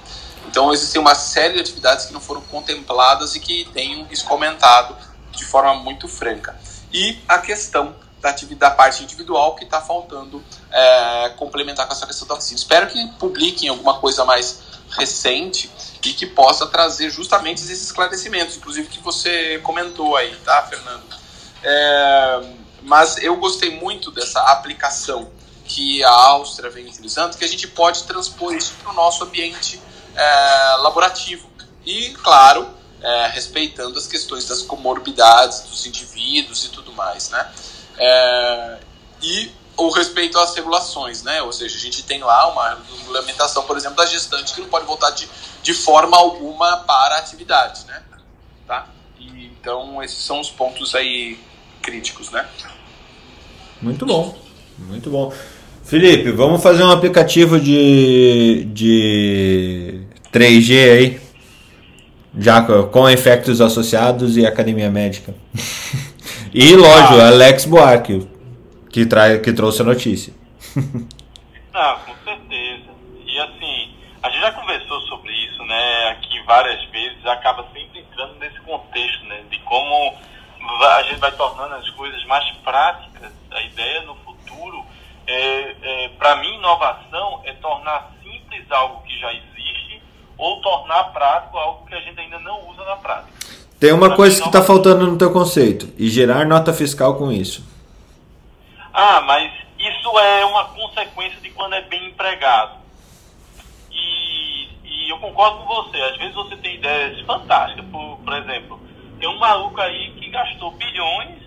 Então, existem uma série de atividades que não foram contempladas e que têm um risco aumentado de forma muito franca. E a questão da, atividade, da parte individual que está faltando é, complementar com essa questão da vacina. Espero que publiquem alguma coisa mais recente e que possa trazer justamente esses esclarecimentos, inclusive que você comentou aí, tá, Fernando? É, mas eu gostei muito dessa aplicação que a Áustria vem utilizando, que a gente pode transpor isso para o nosso ambiente é, laborativo. E, claro, é, respeitando as questões das comorbidades dos indivíduos e tudo mais. Né? É, e o respeito às regulações, né? Ou seja, a gente tem lá uma regulamentação, por exemplo, da gestante que não pode voltar de, de forma alguma para a atividade, né? Tá? E, então, esses são os pontos aí críticos, né? Muito bom, muito bom. Felipe, vamos fazer um aplicativo de, de 3G aí, já com efeitos associados e academia médica. e, lógico, ah. Alex Buarque, que, trai, que trouxe a notícia. Não, com certeza. E assim, a gente já conversou sobre isso, né, aqui várias vezes, acaba sempre entrando nesse contexto, né, de como a gente vai tornando as coisas mais práticas. A ideia no futuro, é, é para mim, inovação é tornar simples algo que já existe ou tornar prático algo que a gente ainda não usa na prática. Tem uma pra coisa que está faltando no teu conceito, e gerar nota fiscal com isso. Ah, mas isso é uma consequência de quando é bem empregado. E, e eu concordo com você. Às vezes você tem ideias fantásticas. Por, por exemplo, tem um maluco aí que gastou bilhões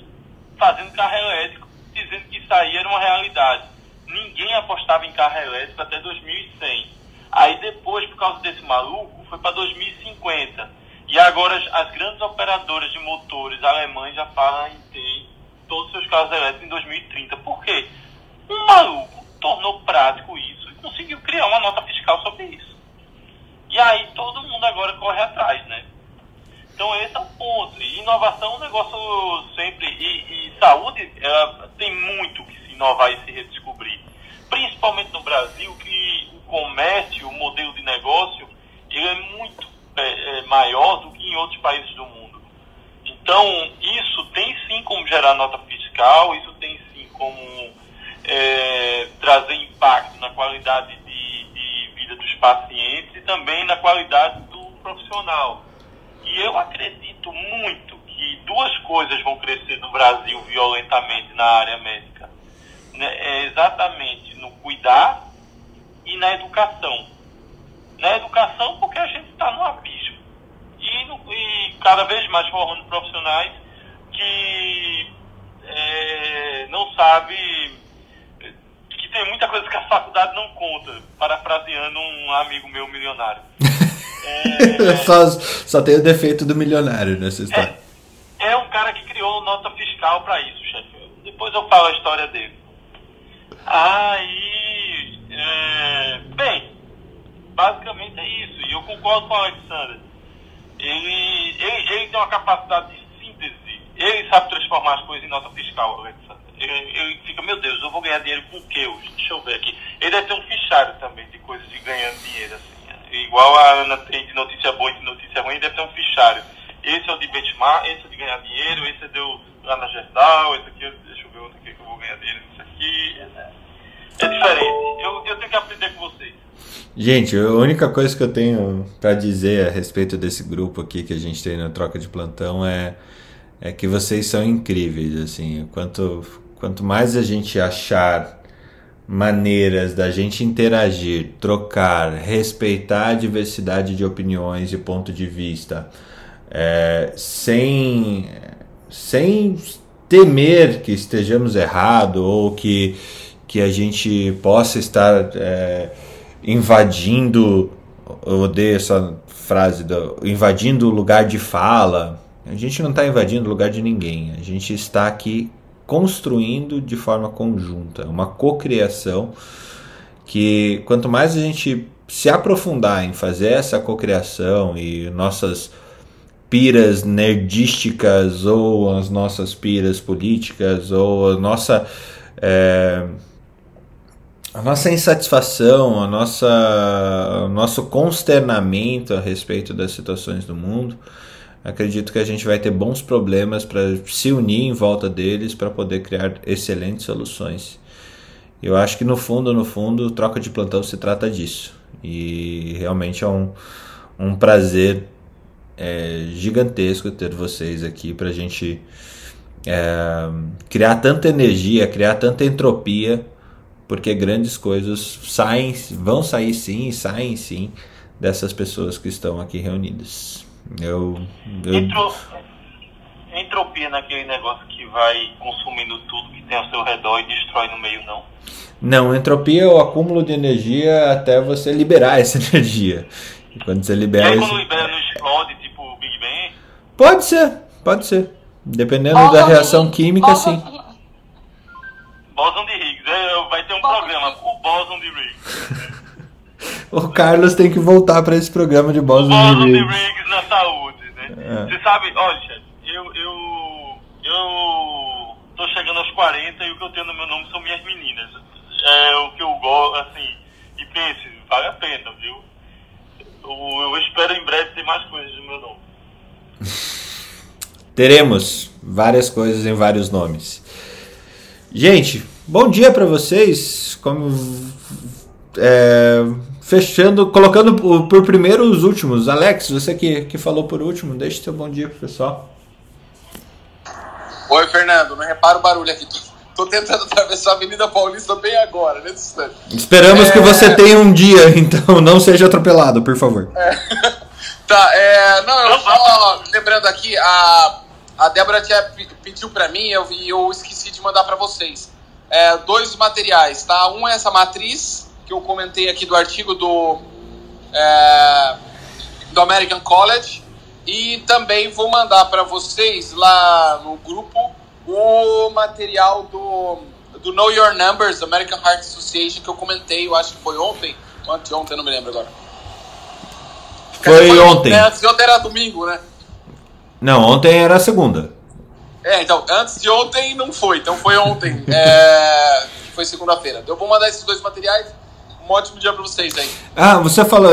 fazendo carro elétrico, dizendo que isso aí era uma realidade. Ninguém apostava em carro elétrico até 2100. Aí depois, por causa desse maluco, foi para 2050. E agora as, as grandes operadoras de motores alemães já falam em ter todos os seus carros elétricos em 2030. Por quê? Um maluco tornou prático isso e conseguiu criar uma nota fiscal sobre isso. E aí todo mundo agora corre atrás, né? Então esse é o ponto. E inovação é um negócio sempre. E, e saúde tem muito que se inovar e se redescobrir. Principalmente no Brasil, que o comércio, o modelo de negócio, ele é muito é, é, maior do que em outros países do mundo. Então, isso tem sim como gerar nota fiscal, isso tem sim como é, trazer impacto na qualidade de, de vida dos pacientes e também na qualidade do profissional. E eu acredito muito que duas coisas vão crescer no Brasil violentamente na área médica. Né? É exatamente no cuidar e na educação. Na educação, porque a gente está no abismo e, no, e cada vez mais formando profissionais que é, não sabe que tem muita coisa que a faculdade não conta, parafraseando um amigo meu milionário. É, só, só tem o defeito do milionário nessa história. É, é um cara que criou nota fiscal para isso, chefe. Depois eu falo a história dele. Aí, é, bem, basicamente é isso. E eu concordo com o Alexandre ele, ele, ele tem uma capacidade de síntese, ele sabe transformar as coisas em nota fiscal, Alexandre. Ele, ele fica, meu Deus, eu vou ganhar dinheiro com o hoje? Deixa eu ver aqui. Ele deve ter um fichário também de coisas de ganhando dinheiro, assim. Igual a Ana tem de notícia boa e de notícia ruim, deve ter um fichário. Esse é o de benchmark, esse é de ganhar dinheiro, esse é deu lá na Gerdau, esse aqui, deixa eu ver onde que eu vou ganhar dinheiro, isso aqui. É, é diferente. Eu, eu tenho que aprender com vocês. Gente, a única coisa que eu tenho para dizer a respeito desse grupo aqui que a gente tem na troca de plantão é, é que vocês são incríveis, assim, quanto, quanto mais a gente achar maneiras da gente interagir, trocar, respeitar a diversidade de opiniões e ponto de vista, é, sem, sem temer que estejamos errado ou que, que a gente possa estar é, invadindo, eu odeio essa frase, do, invadindo o lugar de fala. A gente não está invadindo o lugar de ninguém, a gente está aqui construindo de forma conjunta, uma cocriação que quanto mais a gente se aprofundar em fazer essa cocriação e nossas piras nerdísticas ou as nossas piras políticas ou a nossa é, a nossa insatisfação, a nossa, o nosso consternamento a respeito das situações do mundo, acredito que a gente vai ter bons problemas para se unir em volta deles para poder criar excelentes soluções. Eu acho que no fundo, no fundo, troca de plantão se trata disso. E realmente é um, um prazer é, gigantesco ter vocês aqui para a gente é, criar tanta energia, criar tanta entropia porque grandes coisas saem, vão sair sim, saem sim dessas pessoas que estão aqui reunidas. Eu, eu... Entrou, entropia naquele negócio que vai consumindo tudo que tem ao seu redor e destrói no meio, não? Não, entropia é o acúmulo de energia até você liberar essa energia. E quando você libera. E aí, quando libera, não explode, tipo Big Bang? Pode ser, pode ser. Dependendo Bóson da reação de química, Bóson sim. Bóson de Higgs, é, vai ter um programa, o Bóson de Higgs. o Carlos tem que voltar para esse programa de Higgs. Bóson de Higgs na saúde, né? É. Você sabe, olha, eu, eu, eu tô chegando aos 40 e o que eu tenho no meu nome são minhas meninas. É o que eu gosto, assim, e pense, vale a pena, viu? Eu, eu espero em breve ter mais coisas no meu nome. Teremos várias coisas em vários nomes. Gente, bom dia para vocês. Como é, fechando, colocando por primeiro os últimos. Alex, você que, que falou por último, deixe seu bom dia pro pessoal. Oi, Fernando, não repara o barulho aqui. Tô, tô tentando atravessar a Avenida Paulista bem agora, nesse instante. Esperamos é... que você tenha um dia, então não seja atropelado, por favor. É. tá, é. Não, eu só lembrando aqui, a a Débora tinha pediu para mim eu, e eu esqueci de mandar para vocês. É, dois materiais, tá? Um é essa matriz que eu comentei aqui do artigo do, é, do American College e também vou mandar para vocês lá no grupo o material do, do Know Your Numbers, American Heart Association, que eu comentei, eu acho que foi ontem, ontem, não me lembro agora. Foi, foi ontem. É, ontem era domingo, né? Não, ontem era segunda. É, então, antes de ontem não foi, então foi ontem. é, foi segunda-feira. Eu vou mandar esses dois materiais. Um ótimo dia para vocês aí. Ah, você falou.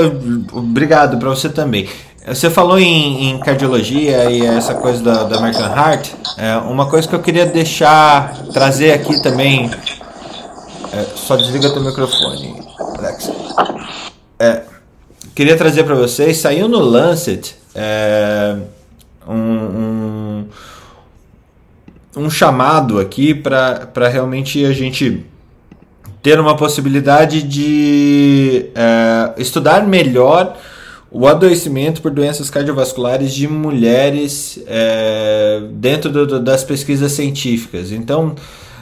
Obrigado para você também. Você falou em, em, cardiologia e essa coisa da, da American Heart. É, uma coisa que eu queria deixar, trazer aqui também. É, só desliga teu microfone, Alex. É, queria trazer para vocês. Saiu no Lancet. É, um, um, um chamado aqui para realmente a gente ter uma possibilidade de é, estudar melhor o adoecimento por doenças cardiovasculares de mulheres é, dentro do, das pesquisas científicas. Então,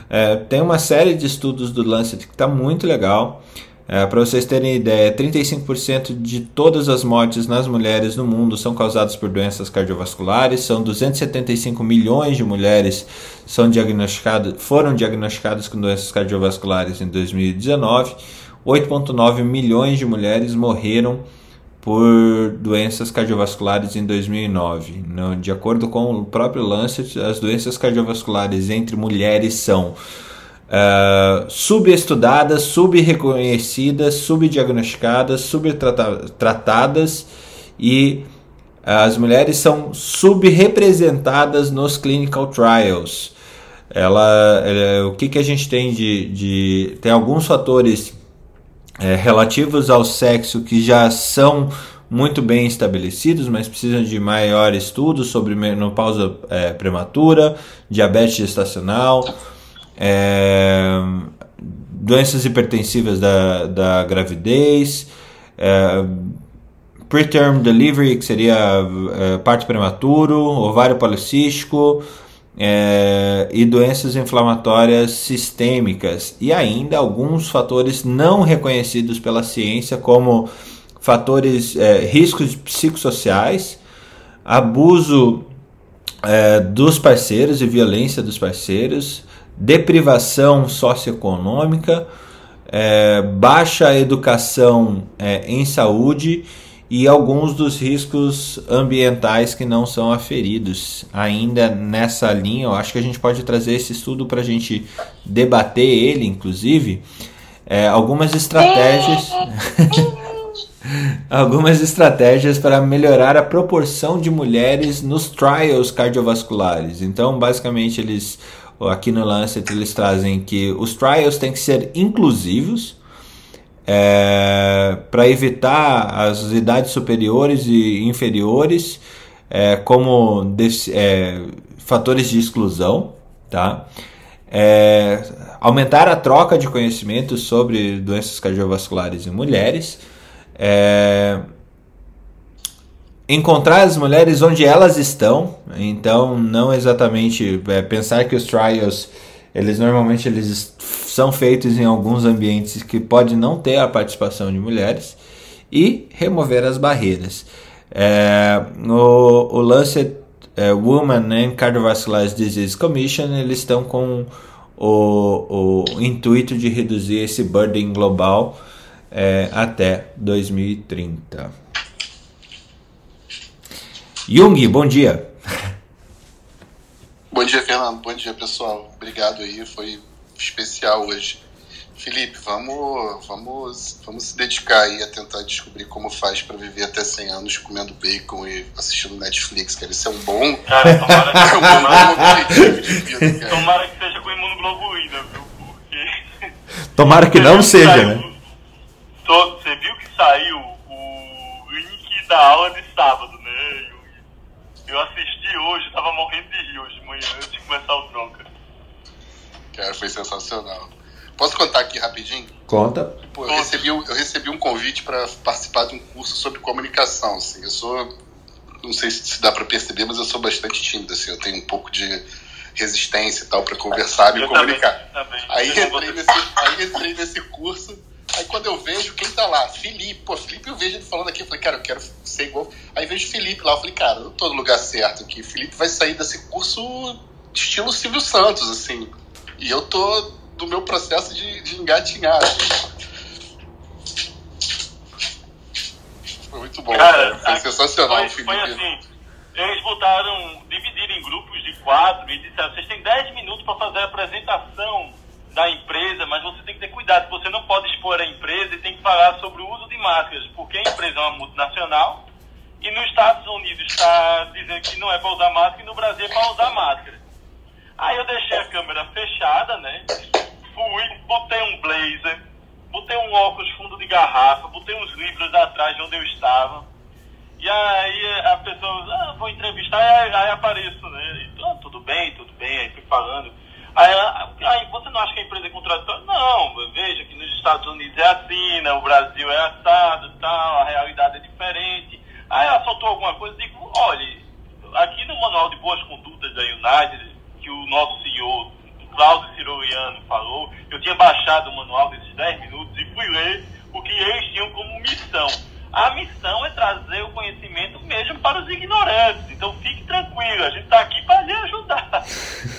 é, tem uma série de estudos do Lancet que está muito legal. É, Para vocês terem ideia, 35% de todas as mortes nas mulheres no mundo são causadas por doenças cardiovasculares. São 275 milhões de mulheres são diagnosticadas, foram diagnosticadas com doenças cardiovasculares em 2019. 8,9 milhões de mulheres morreram por doenças cardiovasculares em 2009. De acordo com o próprio Lancet, as doenças cardiovasculares entre mulheres são uh, subestudadas, subreconhecidas, subdiagnosticadas, subtratadas e as mulheres são subrepresentadas nos clinical trials. Ela, o que, que a gente tem de, de tem alguns fatores é, relativos ao sexo que já são muito bem estabelecidos, mas precisam de maior estudo sobre menopausa é, prematura, diabetes gestacional, é, doenças hipertensivas da, da gravidez, é, preterm delivery, que seria é, parto prematuro, ovário policístico é, e doenças inflamatórias sistêmicas, e ainda alguns fatores não reconhecidos pela ciência, como fatores, é, riscos psicossociais, abuso é, dos parceiros e violência dos parceiros, deprivação socioeconômica, é, baixa educação é, em saúde e alguns dos riscos ambientais que não são aferidos. Ainda nessa linha, eu acho que a gente pode trazer esse estudo para a gente debater ele, inclusive, é, algumas estratégias. algumas estratégias para melhorar a proporção de mulheres nos trials cardiovasculares. Então, basicamente, eles aqui no Lancet eles trazem que os trials têm que ser inclusivos é, para evitar as idades superiores e inferiores é, como é, fatores de exclusão, tá? É, aumentar a troca de conhecimento sobre doenças cardiovasculares em mulheres, é, encontrar as mulheres onde elas estão. Então, não exatamente é, pensar que os trials, eles normalmente eles são feitos em alguns ambientes que pode não ter a participação de mulheres e remover as barreiras. É, o, o Lancet é, Women and Cardiovascular Disease Commission eles estão com o, o intuito de reduzir esse burden global é, até 2030. Jung, bom dia. Bom dia, Fernando. Bom dia, pessoal. Obrigado aí, foi especial hoje. Felipe, vamos, vamos, vamos se dedicar aí a tentar descobrir como faz para viver até 100 anos comendo bacon e assistindo Netflix, cara. Isso é um bom. Cara, tomara que, é um bom objetivo de vida, cara. Tomara que seja com imunoglobulina, viu? Porque. Tomara que não seja, saiu, né? Você viu que saiu o link da aula de sábado? Eu, assisti hoje, tava morrendo de rir hoje de manhã, antes de começar o troca. Cara, foi sensacional. Posso contar aqui rapidinho? Conta. Pô, eu, recebi, eu recebi um convite para participar de um curso sobre comunicação. Assim. Eu sou, não sei se dá para perceber, mas eu sou bastante tímido. Assim. Eu tenho um pouco de resistência e tal para conversar e me comunicar. Também, também. Aí, entrei nesse, aí entrei nesse curso. Aí quando eu vejo quem tá lá, Felipe, pô, Felipe eu vejo ele falando aqui, eu falei, cara, eu quero ser igual. Aí vejo Felipe lá, eu falei, cara, eu tô no lugar certo aqui. Felipe vai sair desse curso estilo Silvio Santos, assim. E eu tô do meu processo de, de engatinhar. Foi muito bom, cara. cara. Foi sensacional. Foi, foi assim, eles botaram, dividiram em grupos de quatro e disseram, vocês têm dez minutos para fazer a apresentação da empresa, mas você tem que ter cuidado, você não pode expor a empresa e tem que falar sobre o uso de máscaras, porque a empresa é uma multinacional e nos Estados Unidos está dizendo que não é para usar máscara e no Brasil é para usar máscara. Aí eu deixei a câmera fechada, né? fui, botei um blazer, botei um óculos fundo de garrafa, botei uns livros atrás de onde eu estava. E aí a pessoa, ah, vou entrevistar, aí, aí apareço, né? E, ah, tudo bem, tudo bem, aí fui falando. Aí, você não acha que a empresa é contraditória? Não, veja que nos Estados Unidos é assim, né? o Brasil é assado tal, a realidade é diferente. Aí ela soltou alguma coisa e digo, olha, aqui no Manual de Boas Condutas da United, que o nosso CEO Cláudio Ciroliano falou, eu tinha baixado o manual desses 10 minutos e fui ler o que eles tinham como missão. A missão é trazer o conhecimento mesmo para os ignorantes. Então fique tranquilo, a gente está aqui para lhe ajudar.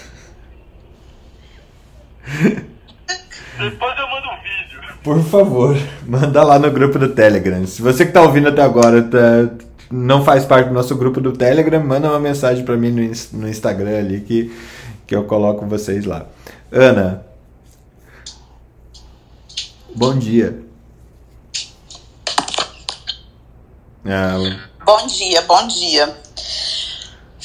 Depois eu mando um vídeo. Por favor, manda lá no grupo do Telegram. Se você que está ouvindo até agora tá, não faz parte do nosso grupo do Telegram, manda uma mensagem para mim no, no Instagram ali que que eu coloco vocês lá. Ana, bom dia. Ah, bom dia, bom dia.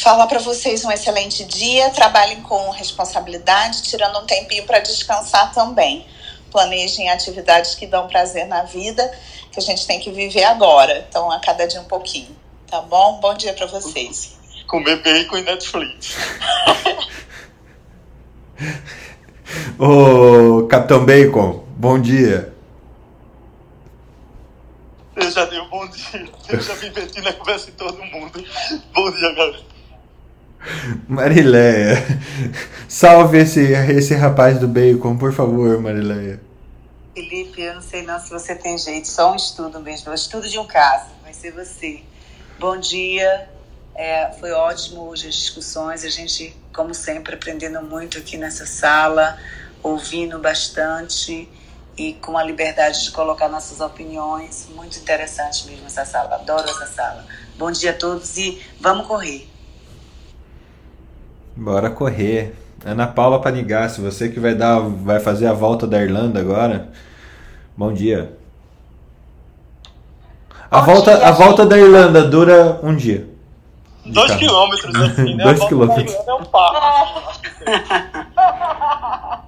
Falar para vocês um excelente dia. Trabalhem com responsabilidade, tirando um tempinho para descansar também. Planejem atividades que dão prazer na vida, que a gente tem que viver agora. Então, a cada dia um pouquinho. Tá bom? Bom dia para vocês. Comer bacon e Netflix. Ô, Capitão Bacon, bom dia. Eu já dei um bom dia. Eu já me meti na conversa em todo mundo. Bom dia, galera. Marileia, salve esse, esse rapaz do bacon, por favor, Marileia. Felipe, eu não sei não se você tem jeito, só um estudo mesmo, um estudo de um caso, vai ser você. Bom dia, é, foi ótimo hoje as discussões, a gente, como sempre, aprendendo muito aqui nessa sala, ouvindo bastante e com a liberdade de colocar nossas opiniões. Muito interessante mesmo essa sala, adoro essa sala. Bom dia a todos e vamos correr. Bora correr. Ana Paula Panigassi, você que vai dar, vai fazer a volta da Irlanda agora. Bom dia. A Bom volta, dia, a volta da Irlanda dura um dia. Dois carro. quilômetros, assim, né? Dois quilômetros. É um papo.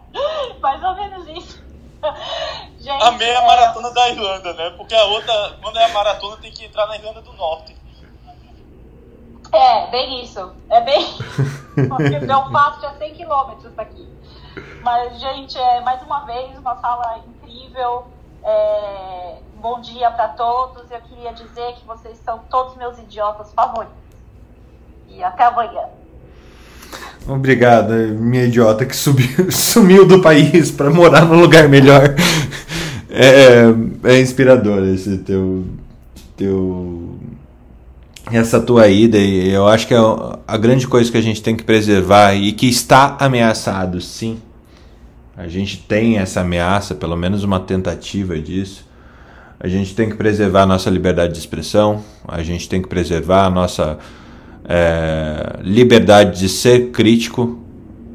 Mais ou menos isso. Gente, a meia é... maratona da Irlanda, né? Porque a outra, quando é a maratona, tem que entrar na Irlanda do Norte. É, bem isso. É bem. Porque Belfast é 100 quilômetros daqui. Mas, gente, é mais uma vez uma sala incrível. É, bom dia para todos. Eu queria dizer que vocês são todos meus idiotas favoritos. E até amanhã. Obrigado, minha idiota que subiu, sumiu do país para morar num lugar melhor. É, é inspirador esse teu, teu essa tua ida eu acho que é a grande coisa que a gente tem que preservar e que está ameaçado, sim. A gente tem essa ameaça, pelo menos uma tentativa disso. A gente tem que preservar a nossa liberdade de expressão, a gente tem que preservar a nossa é, liberdade de ser crítico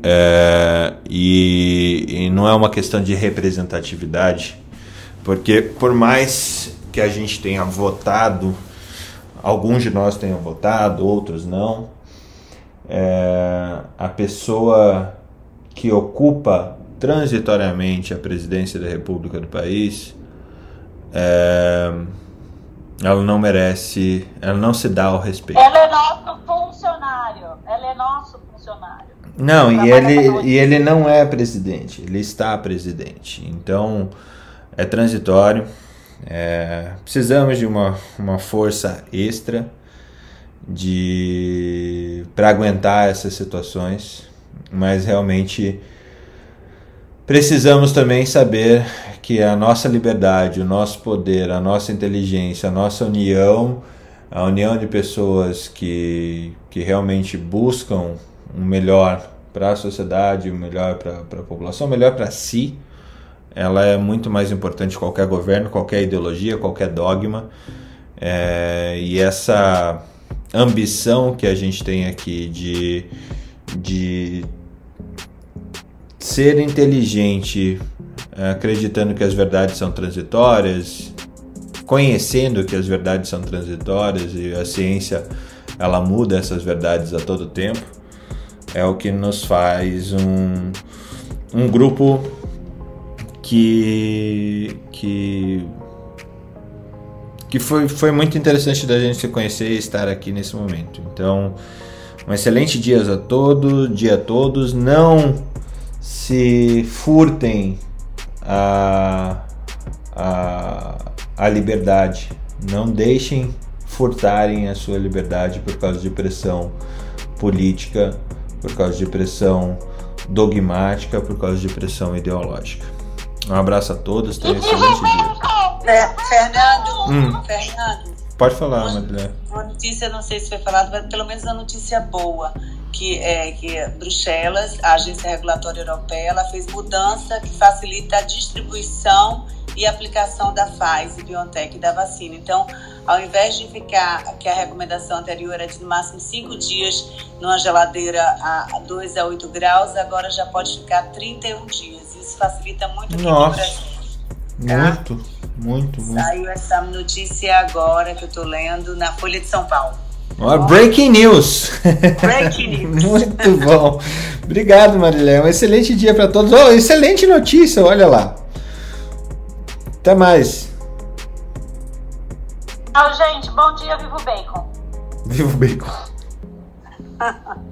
é, e, e não é uma questão de representatividade, porque por mais que a gente tenha votado alguns de nós tenham votado, outros não. É, a pessoa que ocupa transitoriamente a presidência da República do país, é, ela não merece, ela não se dá o respeito. Ela é nosso funcionário, ela é nosso funcionário. Não, e ele, e ele não é presidente, ele está presidente. Então, é transitório. É, precisamos de uma, uma força extra de para aguentar essas situações, mas realmente precisamos também saber que a nossa liberdade, o nosso poder, a nossa inteligência, a nossa união, a união de pessoas que, que realmente buscam um melhor para a sociedade, um melhor para a população, um melhor para si, ela é muito mais importante que qualquer governo, qualquer ideologia, qualquer dogma. É, e essa ambição que a gente tem aqui de, de ser inteligente, acreditando que as verdades são transitórias, conhecendo que as verdades são transitórias e a ciência ela muda essas verdades a todo tempo, é o que nos faz um, um grupo que que que foi, foi muito interessante da gente se conhecer e estar aqui nesse momento. Então, um excelente dia a todos, dia a todos. Não se furtem a, a, a liberdade. Não deixem furtarem a sua liberdade por causa de pressão política, por causa de pressão dogmática, por causa de pressão ideológica. Um abraço a todos, tenham um excelente dia. É, Fernando, hum. Fernando. Pode falar, Marilé. Uma notícia, não sei se foi falado, mas pelo menos uma notícia boa, que é que Bruxelas, a agência regulatória europeia, ela fez mudança que facilita a distribuição e aplicação da Pfizer, BioNTech da vacina. Então, ao invés de ficar, que a recomendação anterior era de no máximo 5 dias numa geladeira a 2 a 8 graus, agora já pode ficar 31 dias facilita muito aqui Nossa. no Brasil. Tá? Muito, muito, muito. Saiu essa notícia agora que eu tô lendo na Folha de São Paulo. Oh, breaking news! Breaking news! muito bom. Obrigado, Marilé. Um excelente dia para todos. Oh, excelente notícia, olha lá. Até mais. Tchau, gente. Bom dia, Vivo Bacon. Vivo Bacon.